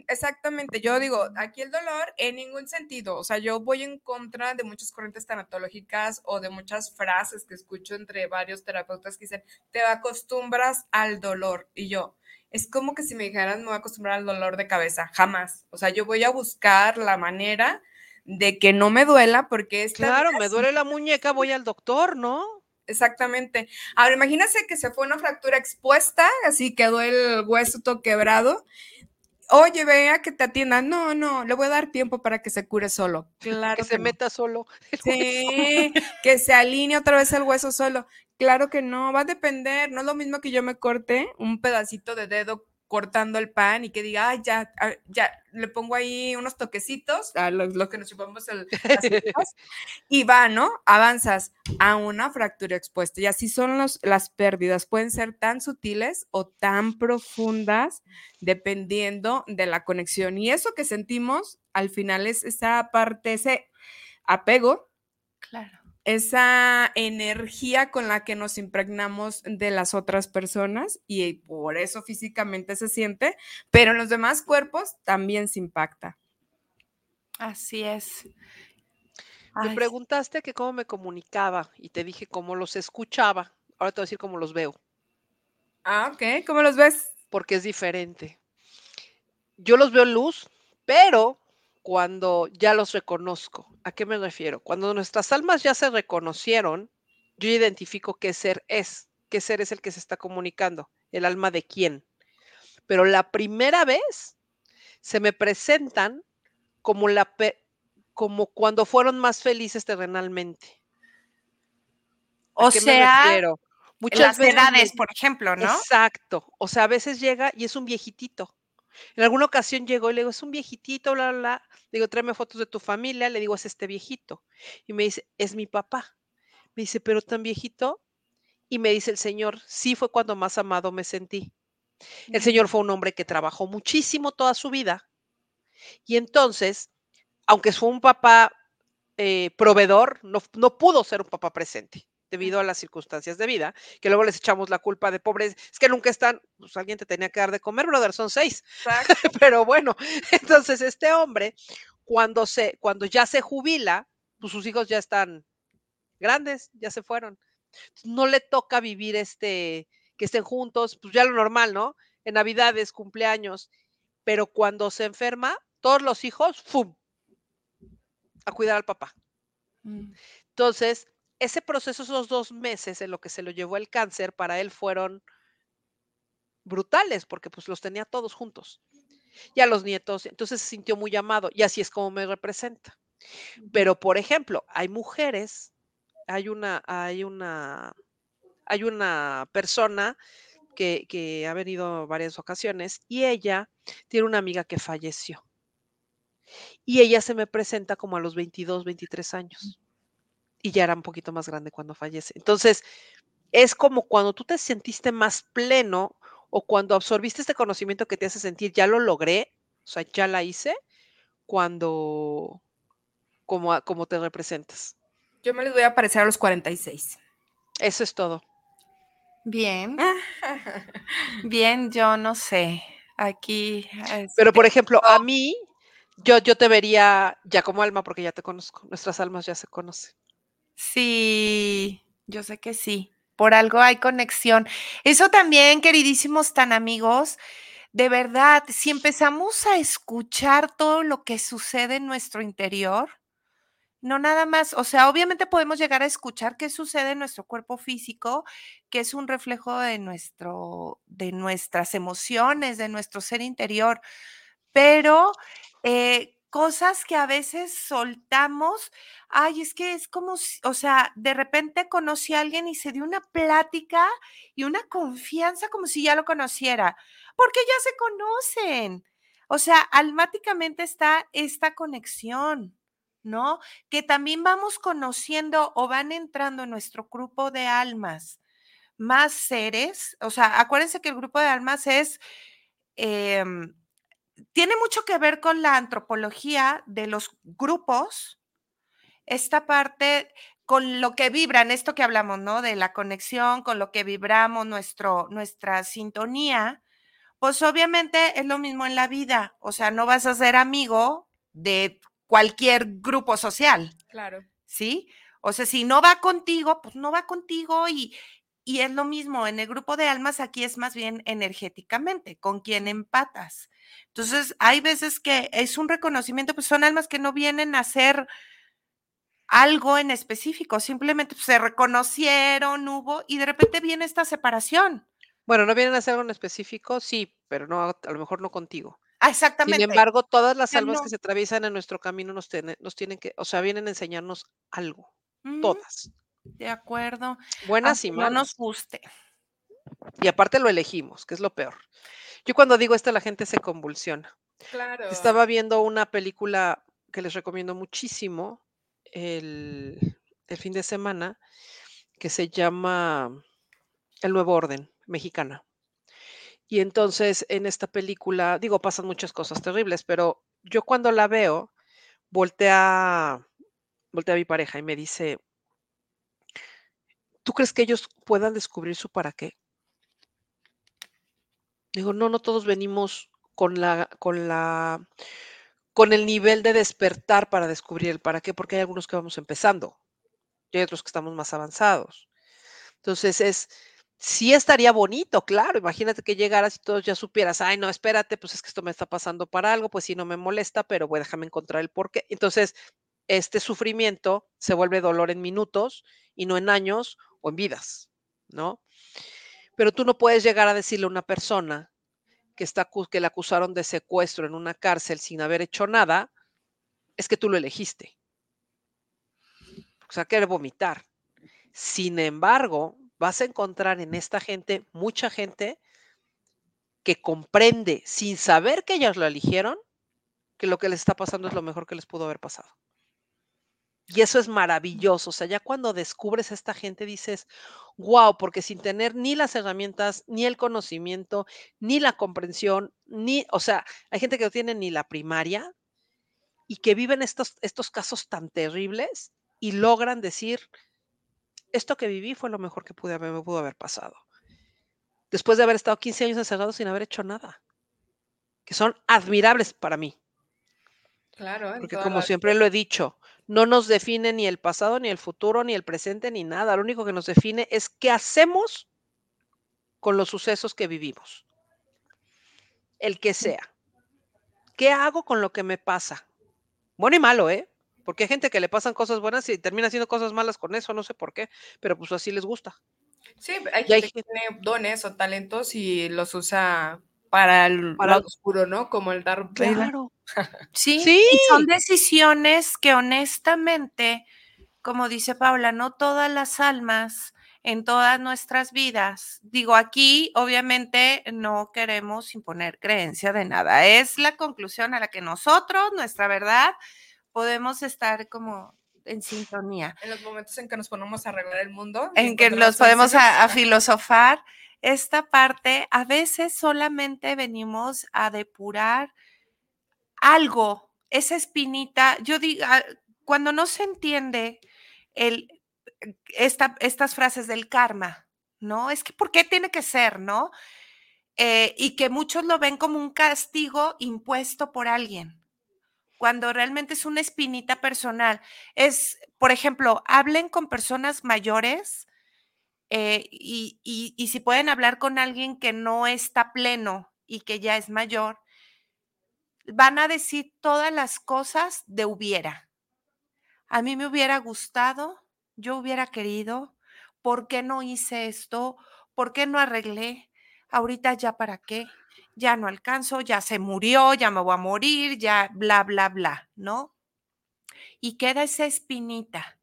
Exactamente, yo digo, aquí el dolor en ningún sentido, o sea, yo voy en contra de muchas corrientes tanatológicas o de muchas frases que escucho entre varios terapeutas que dicen, te acostumbras al dolor y yo, es como que si me dijeran, me voy a acostumbrar al dolor de cabeza, jamás, o sea, yo voy a buscar la manera de que no me duela porque es... Claro, me duele la muñeca, voy al doctor, ¿no? Exactamente. Ahora, imagínese que se fue una fractura expuesta, así quedó el hueso todo quebrado oye, vea que te atiendan. No, no, le voy a dar tiempo para que se cure solo. Claro. Que, se meta solo. Sí, que se alinee otra vez el hueso solo. Claro que no, va a depender. No es lo mismo que yo me corte un pedacito de dedo cortando el pan y que diga, ay, ya, ya, le pongo ahí unos toquecitos, a lo, que nos chupamos el, y va, ¿no? Avanzas a una fractura expuesta. Y así son los, las pérdidas. Pueden ser tan sutiles o tan profundas dependiendo de la conexión. Y eso que sentimos al final es esa parte, ese apego. Claro esa energía con la que nos impregnamos de las otras personas y por eso físicamente se siente, pero en los demás cuerpos también se impacta. Así es. Me preguntaste que cómo me comunicaba y te dije cómo los escuchaba. Ahora te voy a decir cómo los veo. Ah, ok. ¿Cómo los ves? Porque es diferente. Yo los veo en luz, pero cuando ya los reconozco. ¿A qué me refiero? Cuando nuestras almas ya se reconocieron, yo identifico qué ser es, qué ser es el que se está comunicando, el alma de quién. Pero la primera vez se me presentan como la como cuando fueron más felices terrenalmente. O sea, muchas edades, por ejemplo, ¿no? Exacto. O sea, a veces llega y es un viejitito. En alguna ocasión llegó y le digo, es un viejitito, bla, bla, bla. Le digo, tráeme fotos de tu familia. Le digo, es este viejito. Y me dice, es mi papá. Me dice, pero tan viejito. Y me dice el Señor, sí fue cuando más amado me sentí. El Señor fue un hombre que trabajó muchísimo toda su vida. Y entonces, aunque fue un papá eh, proveedor, no, no pudo ser un papá presente debido a las circunstancias de vida, que luego les echamos la culpa de pobres, es que nunca están, pues alguien te tenía que dar de comer, brother, son seis. Pero bueno, entonces este hombre, cuando, se, cuando ya se jubila, pues sus hijos ya están grandes, ya se fueron. No le toca vivir este, que estén juntos, pues ya lo normal, ¿no? En Navidades, cumpleaños, pero cuando se enferma, todos los hijos, ¡fum! A cuidar al papá. Mm. Entonces, ese proceso, esos dos meses en lo que se lo llevó el cáncer, para él fueron brutales, porque pues los tenía todos juntos. Y a los nietos, entonces se sintió muy amado y así es como me representa. Pero, por ejemplo, hay mujeres, hay una, hay una, hay una persona que, que ha venido varias ocasiones y ella tiene una amiga que falleció. Y ella se me presenta como a los 22, 23 años y ya era un poquito más grande cuando fallece. Entonces, es como cuando tú te sentiste más pleno o cuando absorbiste este conocimiento que te hace sentir, ya lo logré, o sea, ya la hice, cuando, como, como te representas. Yo me les voy a aparecer a los 46. Eso es todo. Bien. Bien, yo no sé. Aquí. Pero, por ejemplo, a mí, yo, yo te vería ya como alma porque ya te conozco. Nuestras almas ya se conocen. Sí, yo sé que sí. Por algo hay conexión. Eso también, queridísimos tan amigos, de verdad, si empezamos a escuchar todo lo que sucede en nuestro interior, no nada más, o sea, obviamente podemos llegar a escuchar qué sucede en nuestro cuerpo físico, que es un reflejo de nuestro, de nuestras emociones, de nuestro ser interior, pero eh, cosas que a veces soltamos, ay, es que es como, o sea, de repente conocí a alguien y se dio una plática y una confianza como si ya lo conociera, porque ya se conocen. O sea, almáticamente está esta conexión. ¿no? Que también vamos conociendo o van entrando en nuestro grupo de almas más seres. O sea, acuérdense que el grupo de almas es, em, tiene mucho que ver con la antropología de los grupos, esta parte con lo que vibran, esto que hablamos, ¿no? De la conexión, con lo que vibramos, nuestro, nuestra sintonía, pues obviamente es lo mismo en la vida, o sea, no vas a ser amigo de cualquier grupo social. Claro. ¿Sí? O sea, si no va contigo, pues no va contigo y, y es lo mismo, en el grupo de almas aquí es más bien energéticamente, con quien empatas. Entonces, hay veces que es un reconocimiento, pues son almas que no vienen a hacer algo en específico, simplemente pues, se reconocieron, hubo, y de repente viene esta separación. Bueno, no vienen a hacer algo en específico, sí, pero no, a lo mejor no contigo. Ah, exactamente. Sin embargo, todas las almas que se atraviesan en nuestro camino nos, nos, tienen que, o sea, vienen a enseñarnos algo, todas. De acuerdo. Buenas y malas. No nos guste. Y aparte lo elegimos, que es lo peor. Yo cuando digo esto, la gente se convulsiona. Claro. Estaba viendo una película que les recomiendo muchísimo el, el fin de semana, que se llama El Nuevo Orden Mexicana. Y entonces en esta película, digo, pasan muchas cosas terribles, pero yo cuando la veo, voltea, voltea a mi pareja y me dice, ¿tú crees que ellos puedan descubrir su para qué? Digo, no, no todos venimos con la, con la, con el nivel de despertar para descubrir el para qué, porque hay algunos que vamos empezando y hay otros que estamos más avanzados. Entonces es, sí estaría bonito, claro. Imagínate que llegaras y todos ya supieras, ay, no, espérate, pues es que esto me está pasando para algo, pues sí, no me molesta, pero voy, déjame encontrar el por qué. Entonces, este sufrimiento se vuelve dolor en minutos y no en años o en vidas, ¿no? Pero tú no puedes llegar a decirle a una persona que, está, que le acusaron de secuestro en una cárcel sin haber hecho nada, es que tú lo elegiste. O sea, quiere vomitar. Sin embargo, vas a encontrar en esta gente mucha gente que comprende sin saber que ellos lo eligieron, que lo que les está pasando es lo mejor que les pudo haber pasado. Y eso es maravilloso. O sea, ya cuando descubres a esta gente dices, wow, porque sin tener ni las herramientas, ni el conocimiento, ni la comprensión, ni, o sea, hay gente que no tiene ni la primaria y que viven estos, estos casos tan terribles y logran decir, esto que viví fue lo mejor que pude, me pudo haber pasado. Después de haber estado 15 años encerrado sin haber hecho nada, que son admirables para mí. Claro. Porque como siempre lo he dicho, no nos define ni el pasado, ni el futuro, ni el presente, ni nada. Lo único que nos define es qué hacemos con los sucesos que vivimos. El que sea. ¿Qué hago con lo que me pasa? Bueno y malo, ¿eh? Porque hay gente que le pasan cosas buenas y termina haciendo cosas malas con eso, no sé por qué, pero pues así les gusta. Sí, hay gente que tiene dones o talentos y los usa para el lado oscuro, ¿no? Como el dar. Claro. Sí, sí. Y son decisiones que honestamente, como dice Paula, no todas las almas en todas nuestras vidas. Digo, aquí obviamente no queremos imponer creencia de nada. Es la conclusión a la que nosotros, nuestra verdad, podemos estar como en sintonía. En los momentos en que nos ponemos a arreglar el mundo. En que nos podemos a, filosofar. Esta parte, a veces solamente venimos a depurar algo, esa espinita. Yo digo, ah, cuando no se entiende el, esta, estas frases del karma, ¿no? Es que, ¿por qué tiene que ser, no? Eh, y que muchos lo ven como un castigo impuesto por alguien cuando realmente es una espinita personal. Es, por ejemplo, hablen con personas mayores eh, y, y, si pueden hablar con alguien que no está pleno y que ya es mayor, van a decir todas las cosas de hubiera. A mí me hubiera gustado, yo hubiera querido, ¿por qué no hice esto? ¿Por qué no arreglé? Ahorita ya para qué ya no alcanzo, ya se murió, ya me voy a morir, ya bla, bla, bla, ¿no? Y queda esa espinita.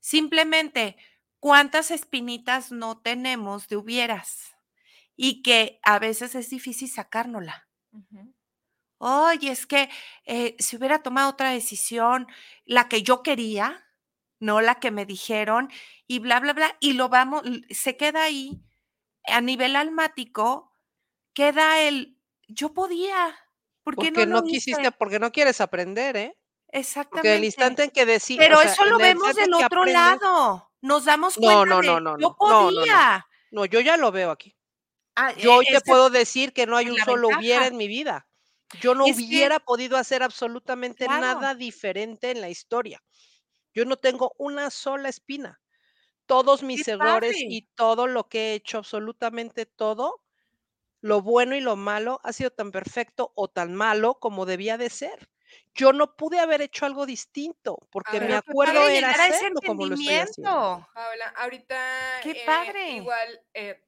Simplemente, ¿cuántas espinitas no tenemos de hubieras? Y que a veces es difícil sacárnosla. Oye, es que eh, si hubiera tomado otra decisión, la que yo quería, no la que me dijeron, y bla, bla, bla, y lo vamos, se queda ahí, a nivel almático, queda el, yo podía, ¿por qué porque no, no, quisiste, porque no quieres aprender, ¿eh? Exactamente. Porque el instante en que decís. Pero eso lo vemos del otro lado. Nos damos cuenta no, no, de, no, no, yo podía. No, yo ya lo veo aquí. Ah, yo e te puedo decir que no hay un solo ventaja. hubiera en mi vida. Yo no Es que hubiera podido hacer absolutamente Claro. nada diferente en la historia. Yo no tengo una sola espina. Todos mis ¡Qué errores padre! y todo lo que he hecho, absolutamente todo, lo bueno y lo malo, ha sido tan perfecto o tan malo como debía de ser. Yo no pude haber hecho algo distinto, porque ver, mi acuerdo Padre era hacerlo como lo estoy haciendo. Paola, ahorita ¡Qué eh, padre! igual eh,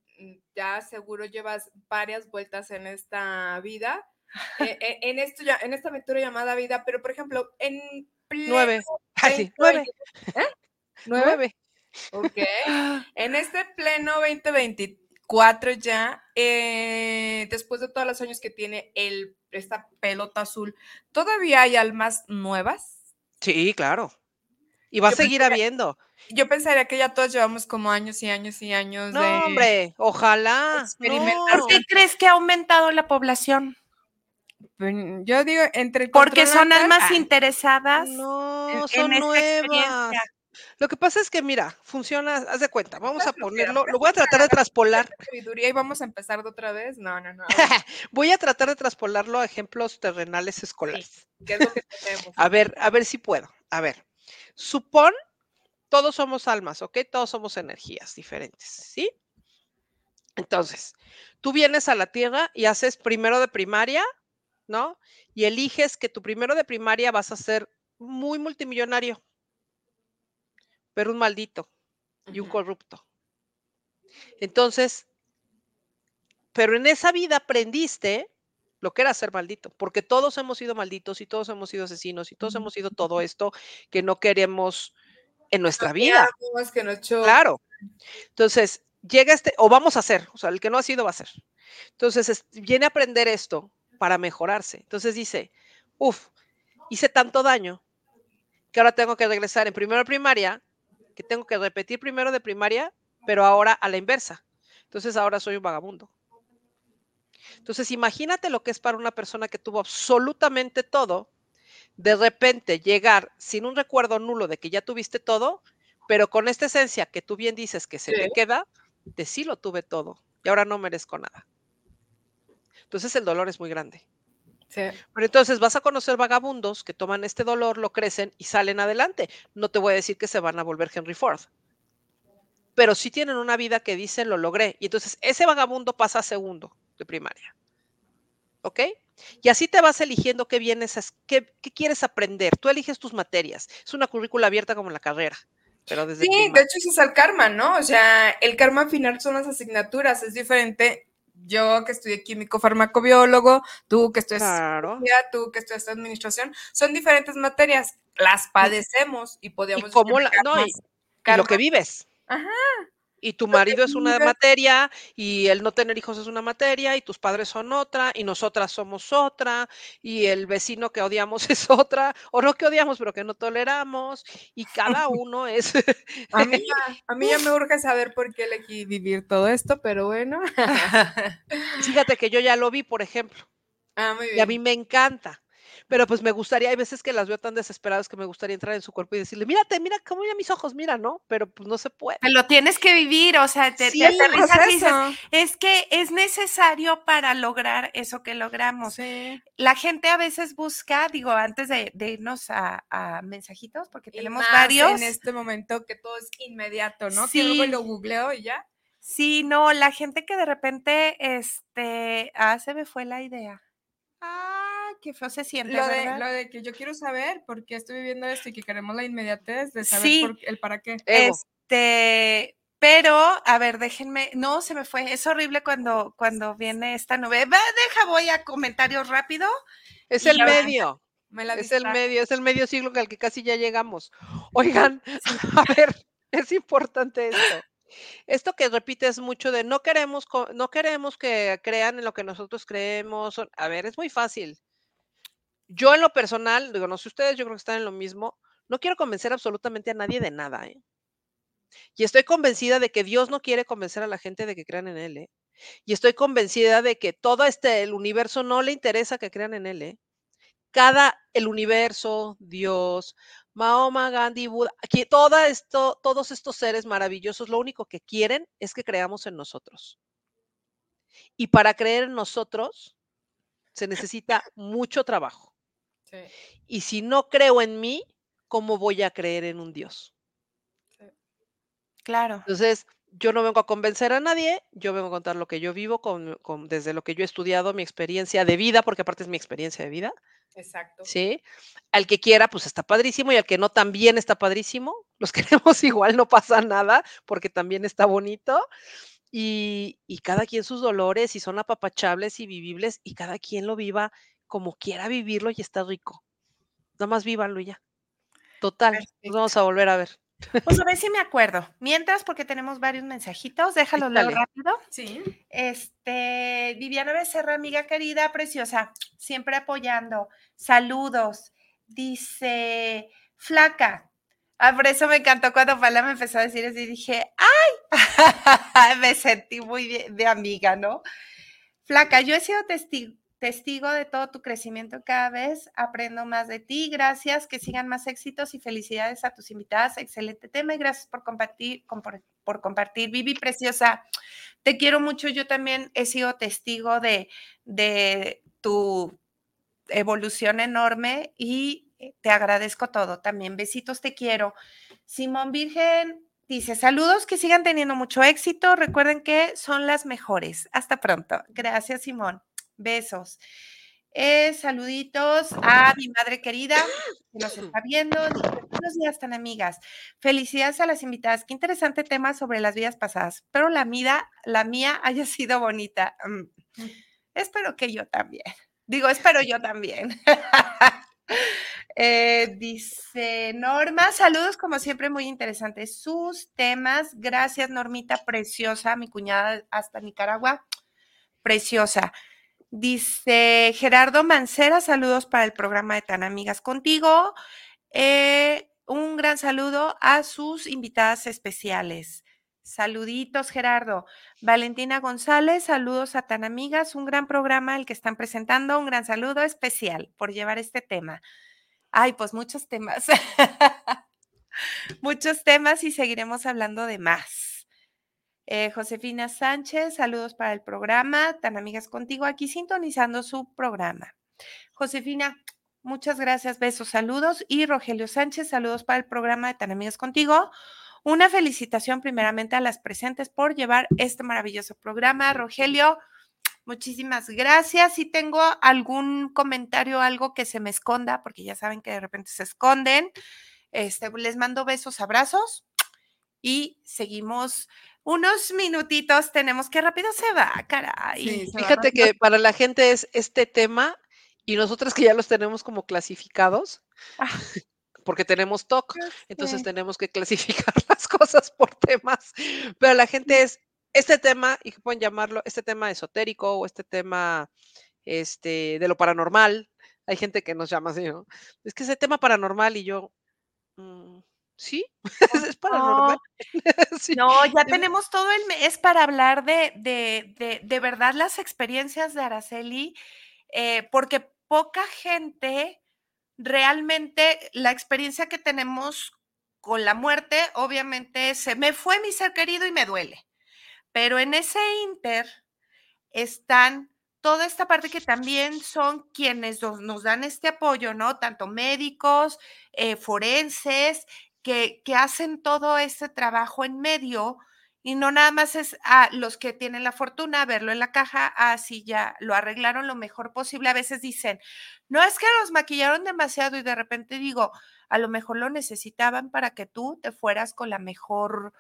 ya seguro llevas varias vueltas en esta vida, eh, eh, en esto ya, en esta aventura llamada vida, pero por ejemplo, en pleno Nueve. Ah, sí, 2020 nueve. ¿eh? ¿Nueve? Nueve. Ok. En este pleno 2024 ya, eh, después de todos los años que tiene el, esta pelota azul, ¿todavía hay almas nuevas? Sí, claro. Y va a seguir pensaría- habiendo. Yo pensaría que ya todos llevamos como años y años y años No, de hombre, ojalá. experimentar no. ¿Por qué crees que ha aumentado la población? Yo digo, entre Porque son almas Ah, interesadas No, en, son en nuevas. Lo que pasa es que, mira, funciona, haz de cuenta, vamos a ponerlo, lo voy a tratar de traspolar, sabiduría y vamos a empezar de otra vez. No, no, no. voy a tratar de traspolarlo a ejemplos terrenales escolares. ¿Qué es lo que tenemos? A ver, a ver si puedo. A ver, supón, todos somos almas, ¿ok? Todos somos energías diferentes, ¿sí? Entonces, tú vienes a la Tierra y haces primero de primaria, ¿no? Y eliges que tu primero de primaria vas a ser muy multimillonario, pero un maldito y un corrupto. Entonces, pero en esa vida aprendiste lo que era ser maldito, porque todos hemos sido malditos y todos hemos sido asesinos y todos hemos sido todo esto que no queremos en nuestra vida. Que. Claro. Entonces, llega este, o vamos a hacer, o sea, el que no ha sido va a ser. Entonces, es- viene a aprender esto para mejorarse. Entonces dice, uff, hice tanto daño que ahora tengo que regresar en primero de primaria, que tengo que repetir primero de primaria, pero ahora a la inversa. Entonces, ahora soy un vagabundo. Entonces, imagínate lo que es para una persona que tuvo absolutamente todo, de repente llegar sin un recuerdo nulo de que ya tuviste todo, pero con esta esencia que tú bien dices que se te queda, de sí lo tuve todo y ahora no merezco nada. Entonces el dolor es muy grande. Sí. Pero entonces vas a conocer vagabundos que toman este dolor, lo crecen y salen adelante. No te voy a decir que se van a volver Henry Ford, pero sí tienen una vida que dicen lo logré. Y entonces ese vagabundo pasa a segundo de primaria. ¿Ok? Y así te vas eligiendo qué vienes, a- qué, qué quieres aprender. Tú eliges tus materias. Es una currícula abierta como la carrera, pero desde Sí, de hecho eso es el karma, ¿no? O sea, el karma al final son las asignaturas, es diferente. Yo que estudié químico farmacobiólogo, tú que estudias Claro. tú que estudias administración, son diferentes materias, las padecemos y Y podríamos cómo la, no, y, y lo que vives. Ajá. Y tu marido es una materia, y el no tener hijos es una materia, y tus padres son otra, y nosotras somos otra, y el vecino que odiamos es otra, o no que odiamos, pero que no toleramos, y cada uno es. A mí, ya, a mí ya me urge saber por qué elegí vivir todo esto, pero bueno. Fíjate que yo ya lo vi, por ejemplo, Ah, muy y a mí bien. me encanta. Pero pues me gustaría, hay veces que las veo tan desesperadas que me gustaría entrar en su cuerpo y decirle, mírate, mira, cómo mira mis ojos, mira, ¿no? Pero pues no se puede. Lo tienes que vivir, o sea, te, Sí, te aterrizas y dices, es que es necesario para lograr eso que logramos. Sí. La gente a veces busca, digo, antes de, de irnos a, a mensajitos, porque Y tenemos más varios. En este momento que todo es inmediato, ¿no? Que luego Sí. lo googleo y ya. Sí, no, la gente que de repente, este, ah, se me fue la idea. Ah, qué feo se siente, Lo de, ¿verdad? lo de que yo quiero saber por qué estoy viviendo esto y que queremos la inmediatez de saber Sí. por- el para qué. Este, pero, a ver, déjenme, no, se me fue, es horrible cuando, cuando viene esta novela. Deja, voy a comentarios rápido. Es el medio. Me la Es el medio, es el medio siglo al que casi ya llegamos. Oigan, a ver, es importante esto. Esto que repites mucho de no queremos, no queremos que crean en lo que nosotros creemos. A ver, es muy fácil. Yo en lo personal, digo, no sé ustedes, yo creo que están en lo mismo, no quiero convencer absolutamente a nadie de nada, ¿eh? Y estoy convencida de que Dios no quiere convencer a la gente de que crean en Él, ¿eh? Y estoy convencida de que todo este, el universo no le interesa que crean en Él, ¿eh? Cada, el universo, Dios, Mahoma, Gandhi, Buda, aquí todo esto, todos estos seres maravillosos, lo único que quieren es que creamos en nosotros. Y para creer en nosotros se necesita mucho trabajo. Y si no creo en mí, ¿cómo voy a creer en un Dios? Claro. Entonces, yo no vengo a convencer a nadie, yo vengo a contar lo que yo vivo con, desde lo que yo he estudiado, mi experiencia de vida, porque aparte es mi experiencia de vida. Exacto. Sí. Al que quiera, pues está padrísimo, y al que no también está padrísimo. Los queremos igual, no pasa nada, porque también está bonito. Y, y cada quien sus dolores, y son apapachables y vivibles, y cada quien lo viva como quiera vivirlo y está rico. Nada más vívanlo ya. Total, nos vamos a volver a ver. Pues a ver si me acuerdo. Mientras, porque tenemos varios mensajitos, déjalo leer rápido. Sí. Este, Viviana Becerra, amiga querida, preciosa, siempre apoyando. Saludos. Dice, flaca. Ah, por eso me encantó cuando Pala me empezó a decir así, dije, ¡ay! me sentí muy de amiga, ¿no? Flaca, yo he sido testigo, testigo de todo tu crecimiento cada vez. Aprendo más de ti. Gracias. Que sigan más éxitos y felicidades a tus invitadas. Excelente tema y gracias por compartir, por, compartir. Vivi Preciosa, te quiero mucho. Yo también he sido testigo de, de tu evolución enorme y te agradezco todo. También besitos, te quiero. Simón Virgen dice, saludos, que sigan teniendo mucho éxito. Recuerden que son las mejores. Hasta pronto. Gracias, Simón. Besos. Eh, saluditos a mi madre querida que nos está viendo. Buenos días, tan amigas. Felicidades a las invitadas. Qué interesante tema sobre las vidas pasadas. Pero la, mida, la mía haya sido bonita. Mm. Espero que yo también. Digo, espero yo también. Eh, dice Norma, saludos como siempre, muy interesantes sus temas. Gracias, Normita, preciosa, mi cuñada hasta Nicaragua, preciosa. Dice Gerardo Mancera, saludos para el programa de Tan Amigas Contigo. Eh, un gran saludo a sus invitadas especiales. Saluditos, Gerardo. Valentina González, saludos a Tan Amigas, un gran programa el que están presentando. Un gran saludo especial por llevar este tema. Ay, pues muchos temas. muchos temas y seguiremos hablando de más. Eh, Josefina Sánchez, saludos para el programa. Tan amigas contigo, aquí sintonizando su programa. Josefina, muchas gracias, besos, saludos. Y Rogelio Sánchez, saludos para el programa de Tan amigas contigo. Una felicitación primeramente a las presentes por llevar este maravilloso programa. Rogelio, muchísimas gracias. Si tengo algún comentario, algo que se me esconda, porque ya saben que de repente se esconden, este, les mando besos, abrazos y seguimos unos minutitos tenemos que rápido se va, caray. Fíjate que para la gente es este tema y nosotros que ya los tenemos como clasificados, ah. porque tenemos TOC, entonces tenemos que clasificar las cosas por temas, pero la gente es este tema, y que pueden llamarlo, este tema esotérico o este tema este, de lo paranormal. Hay gente que nos llama así, ¿no? Es que ese tema paranormal y yo, mm, ¿Sí? es paranormal. No, ya tenemos todo el mes para hablar de, de, de, verdad las experiencias de Araceli, eh, porque poca gente realmente la experiencia que tenemos con la muerte, obviamente se me fue mi ser querido y me duele, pero en ese inter están toda esta parte que también son quienes nos, dan este apoyo, ¿no? Tanto médicos, eh, forenses, que, hacen todo ese trabajo en medio y no nada más es a los que tienen la fortuna verlo en la caja, así ya lo arreglaron lo mejor posible. A veces dicen, no es que los maquillaron demasiado y de repente digo, a lo mejor lo necesitaban para que tú te fueras con la mejor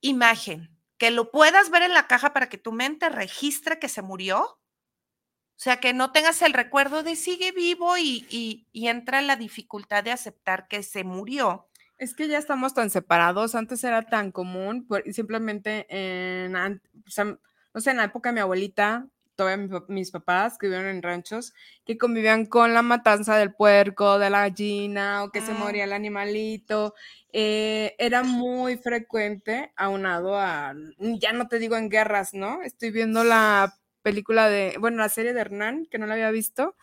imagen, que lo puedas ver en la caja para que tu mente registre que se murió. O sea, que no tengas el recuerdo de sigue vivo y, y, y entra la dificultad de aceptar que se murió es que ya estamos tan separados, antes era tan común, simplemente en, no sé, en la época de mi abuelita, todavía mis papás que vivían en ranchos, que convivían con la matanza del puerco, de la gallina, o que se ah. moría el animalito. Eh, era muy frecuente, aunado a, ya no te digo en guerras, ¿no? Estoy viendo la película de, bueno, la serie de Hernán, que no la había visto,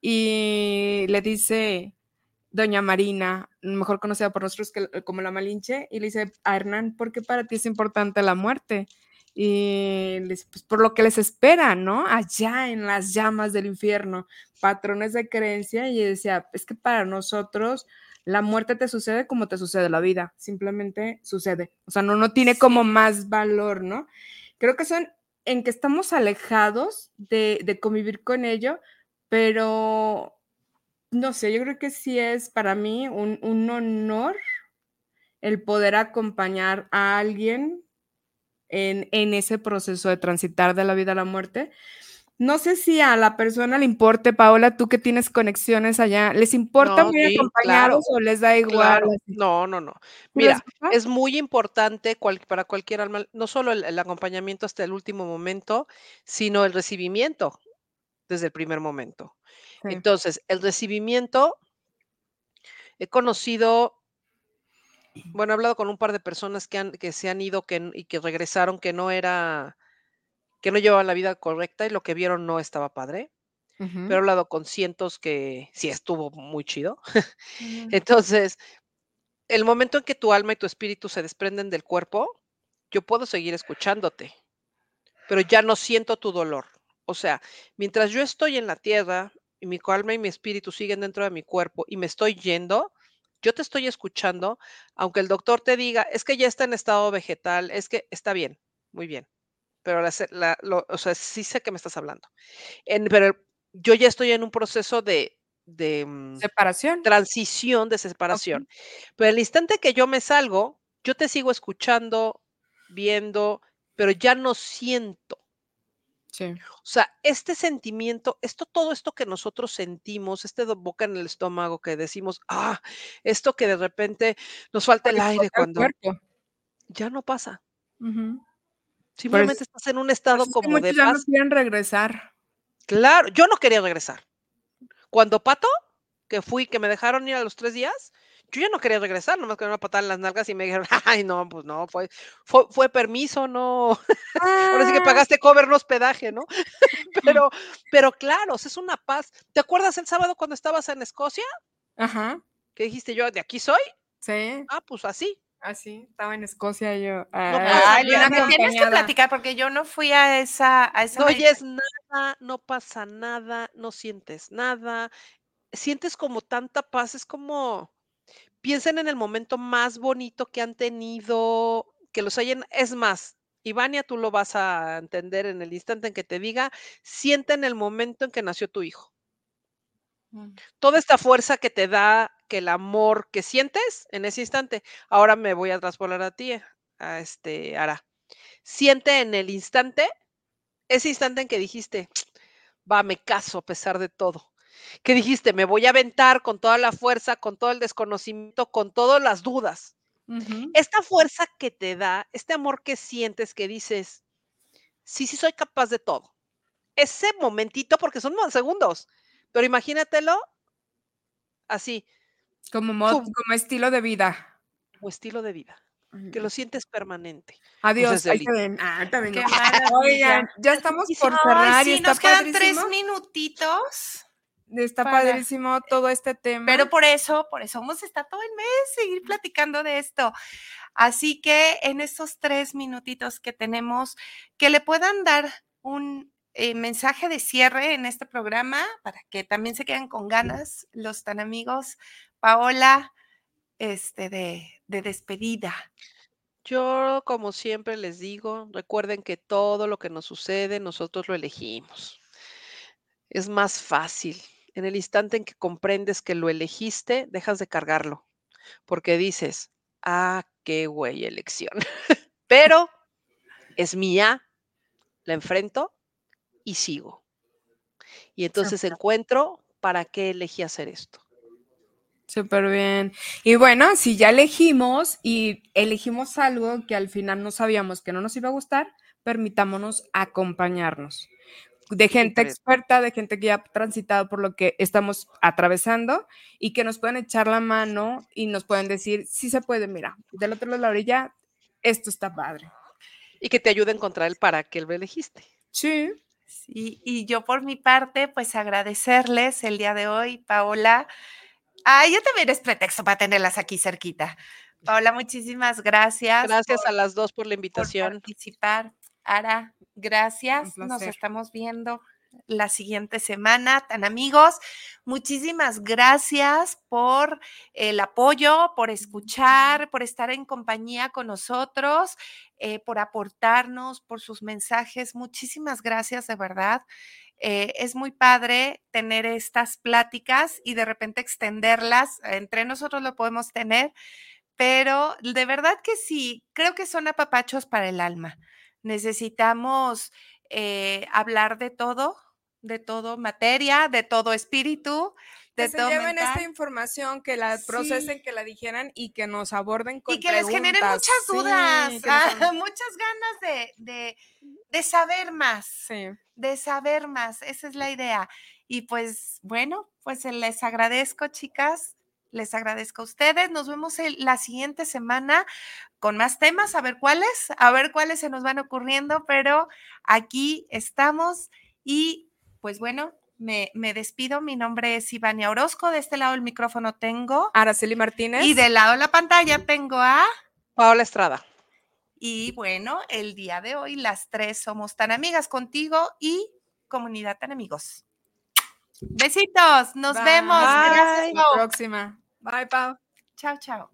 y le dice Doña Marina, mejor conocida por nosotros como la Malinche, y le dice a Hernán, ¿por qué para ti es importante la muerte? Y les, pues, por lo que les espera, ¿no? Allá en las llamas del infierno, patrones de creencia, y decía, es que para nosotros la muerte te sucede como te sucede la vida, simplemente sucede, o sea, no, no tiene como más valor, ¿no? Creo que son en que estamos alejados de, de convivir con ello, pero no sé, yo creo que sí es para mí un, un honor el poder acompañar a alguien en, ese proceso de transitar de la vida a la muerte. No sé si a la persona le importe, Paola, tú que tienes conexiones allá, ¿les importa muy acompañados o les da igual? No, no, no. Mira, es muy importante para cualquier alma, no solo el, acompañamiento hasta el último momento, sino el recibimiento desde el primer momento. Entonces, el recibimiento, he conocido bueno, he hablado con un par de personas que, han, que se han ido que, y que regresaron que no era, que no llevaban la vida correcta y lo que vieron no estaba padre. Pero he hablado con cientos que sí estuvo muy chido. Entonces, el momento en que tu alma y tu espíritu se desprenden del cuerpo, yo puedo seguir escuchándote, pero ya no siento tu dolor. O sea, mientras yo estoy en la tierra y mi alma y mi espíritu siguen dentro de mi cuerpo y me estoy yendo, yo te estoy escuchando, aunque el doctor te diga, es que ya está en estado vegetal, es que está bien, muy bien, pero la, o sea, sí sé que me estás hablando. pero yo ya estoy en un proceso de, de mm, separación. Transición de separación. Pero el instante que yo me salgo, yo te sigo escuchando, viendo, pero ya no siento. O sea, este sentimiento, esto, todo esto que nosotros sentimos, este boca en el estómago que decimos, ah, esto que de repente nos falta el aire cuando ya no pasa. Simplemente estás en un estado como de ya no quieren regresar. Claro, yo no quería regresar. Cuando Pato, que fui, que me dejaron ir a los tres días, yo ya no quería regresar, nomás que una patada en las nalgas y me dijeron, ay, no, pues no, fue, fue, permiso, no. Ahora sí que ah. pagaste cover, no hospedaje, ¿no? pero, pero claro, es una paz. ¿Te acuerdas el sábado cuando estabas en Escocia? Ajá. ¿Qué dijiste yo? ¿De aquí soy? Sí. Ah, pues así. Así, estaba en Escocia yo. no, Ay, me tienes que platicar porque yo no fui a esa. A esa no oyes nada, no pasa nada, no sientes nada. Sientes como tanta paz, es como piensen en el momento más bonito que han tenido, que los hayan, es más, Ivania, tú lo vas a entender en el instante en que te diga, siente en el momento en que nació tu hijo. Mm. Toda esta fuerza que te da, que el amor que sientes en ese instante. Ahora me voy a traspolar a ti, a este Ara. Siente en el instante, ese instante en que dijiste, va, me caso a pesar de todo que dijiste, me voy a aventar con toda la fuerza, con todo el desconocimiento, con todas las dudas. Esta fuerza que te da, este amor que sientes, que dices, sí, sí soy capaz de todo. Ese momentito, porque son segundos, pero imagínatelo así. Como, como estilo de vida. Como estilo de vida que lo sientes permanente. Adiós. Ahí Ah, Oigan, ya estamos por cerrar. sí, nos quedan tres minutitos. Está padrísimo todo este tema. Pero por eso, por eso vamos a estar todo el mes seguir platicando de esto. Así que en estos tres minutitos que tenemos, que le puedan dar un eh, mensaje de cierre en este programa para que también se queden con ganas los tan amigos. Paola, este, de, de despedida. Yo, como siempre les digo, recuerden que todo lo que nos sucede, nosotros lo elegimos. Es más fácil en el instante en que comprendes que lo elegiste, dejas de cargarlo, porque dices, ah, qué güey elección. Pero es mía, la enfrento y sigo. Y entonces encuentro para qué elegí hacer esto. Súper bien. Y bueno, si ya elegimos y elegimos algo que al final no sabíamos que no nos iba a gustar, permitámonos acompañarnos de gente experta, de gente que ya ha transitado por lo que estamos atravesando y que nos pueden echar la mano y nos pueden decir, sí se puede, mira, del otro lado de la orilla, esto está padre. Y que te ayude a encontrar el para qué lo elegiste. Sí. Sí, y yo por mi parte, pues agradecerles el día de hoy, Paola. Ay, yo también es pretexto para tenerlas aquí cerquita. Paola, muchísimas gracias. Gracias a las dos por la invitación. Por participar. Ara, gracias. Nos estamos viendo la siguiente semana, tan amigos. Muchísimas gracias por el apoyo, por escuchar, por estar en compañía con nosotros, eh, por aportarnos, por sus mensajes. Muchísimas gracias, de verdad. Eh, es muy padre tener estas pláticas y de repente extenderlas. Entre nosotros lo podemos tener, pero de verdad que sí, creo que son apapachos para el alma necesitamos eh, hablar de todo, de todo materia, de todo espíritu. De que se lleven esta información, que la procesen, que la dijeran y que nos aborden con Y que les generen muchas dudas, ah, muchas ganas de, de, saber más. Sí. De saber más, esa es la idea. Y pues bueno, pues les agradezco, chicas. Les agradezco a ustedes. Nos vemos la siguiente semana con más temas, a ver cuáles, a ver cuáles se nos van ocurriendo, pero aquí estamos y pues bueno, me, despido. Mi nombre es Ivania Orozco. De este lado del micrófono tengo Araceli Martínez. Y del lado de la pantalla tengo a Paola Estrada. Y bueno, el día de hoy las tres somos tan amigas contigo y comunidad tan amigos. Besitos, nos vemos. Hasta la próxima. Bye, Pau. Chao, chao.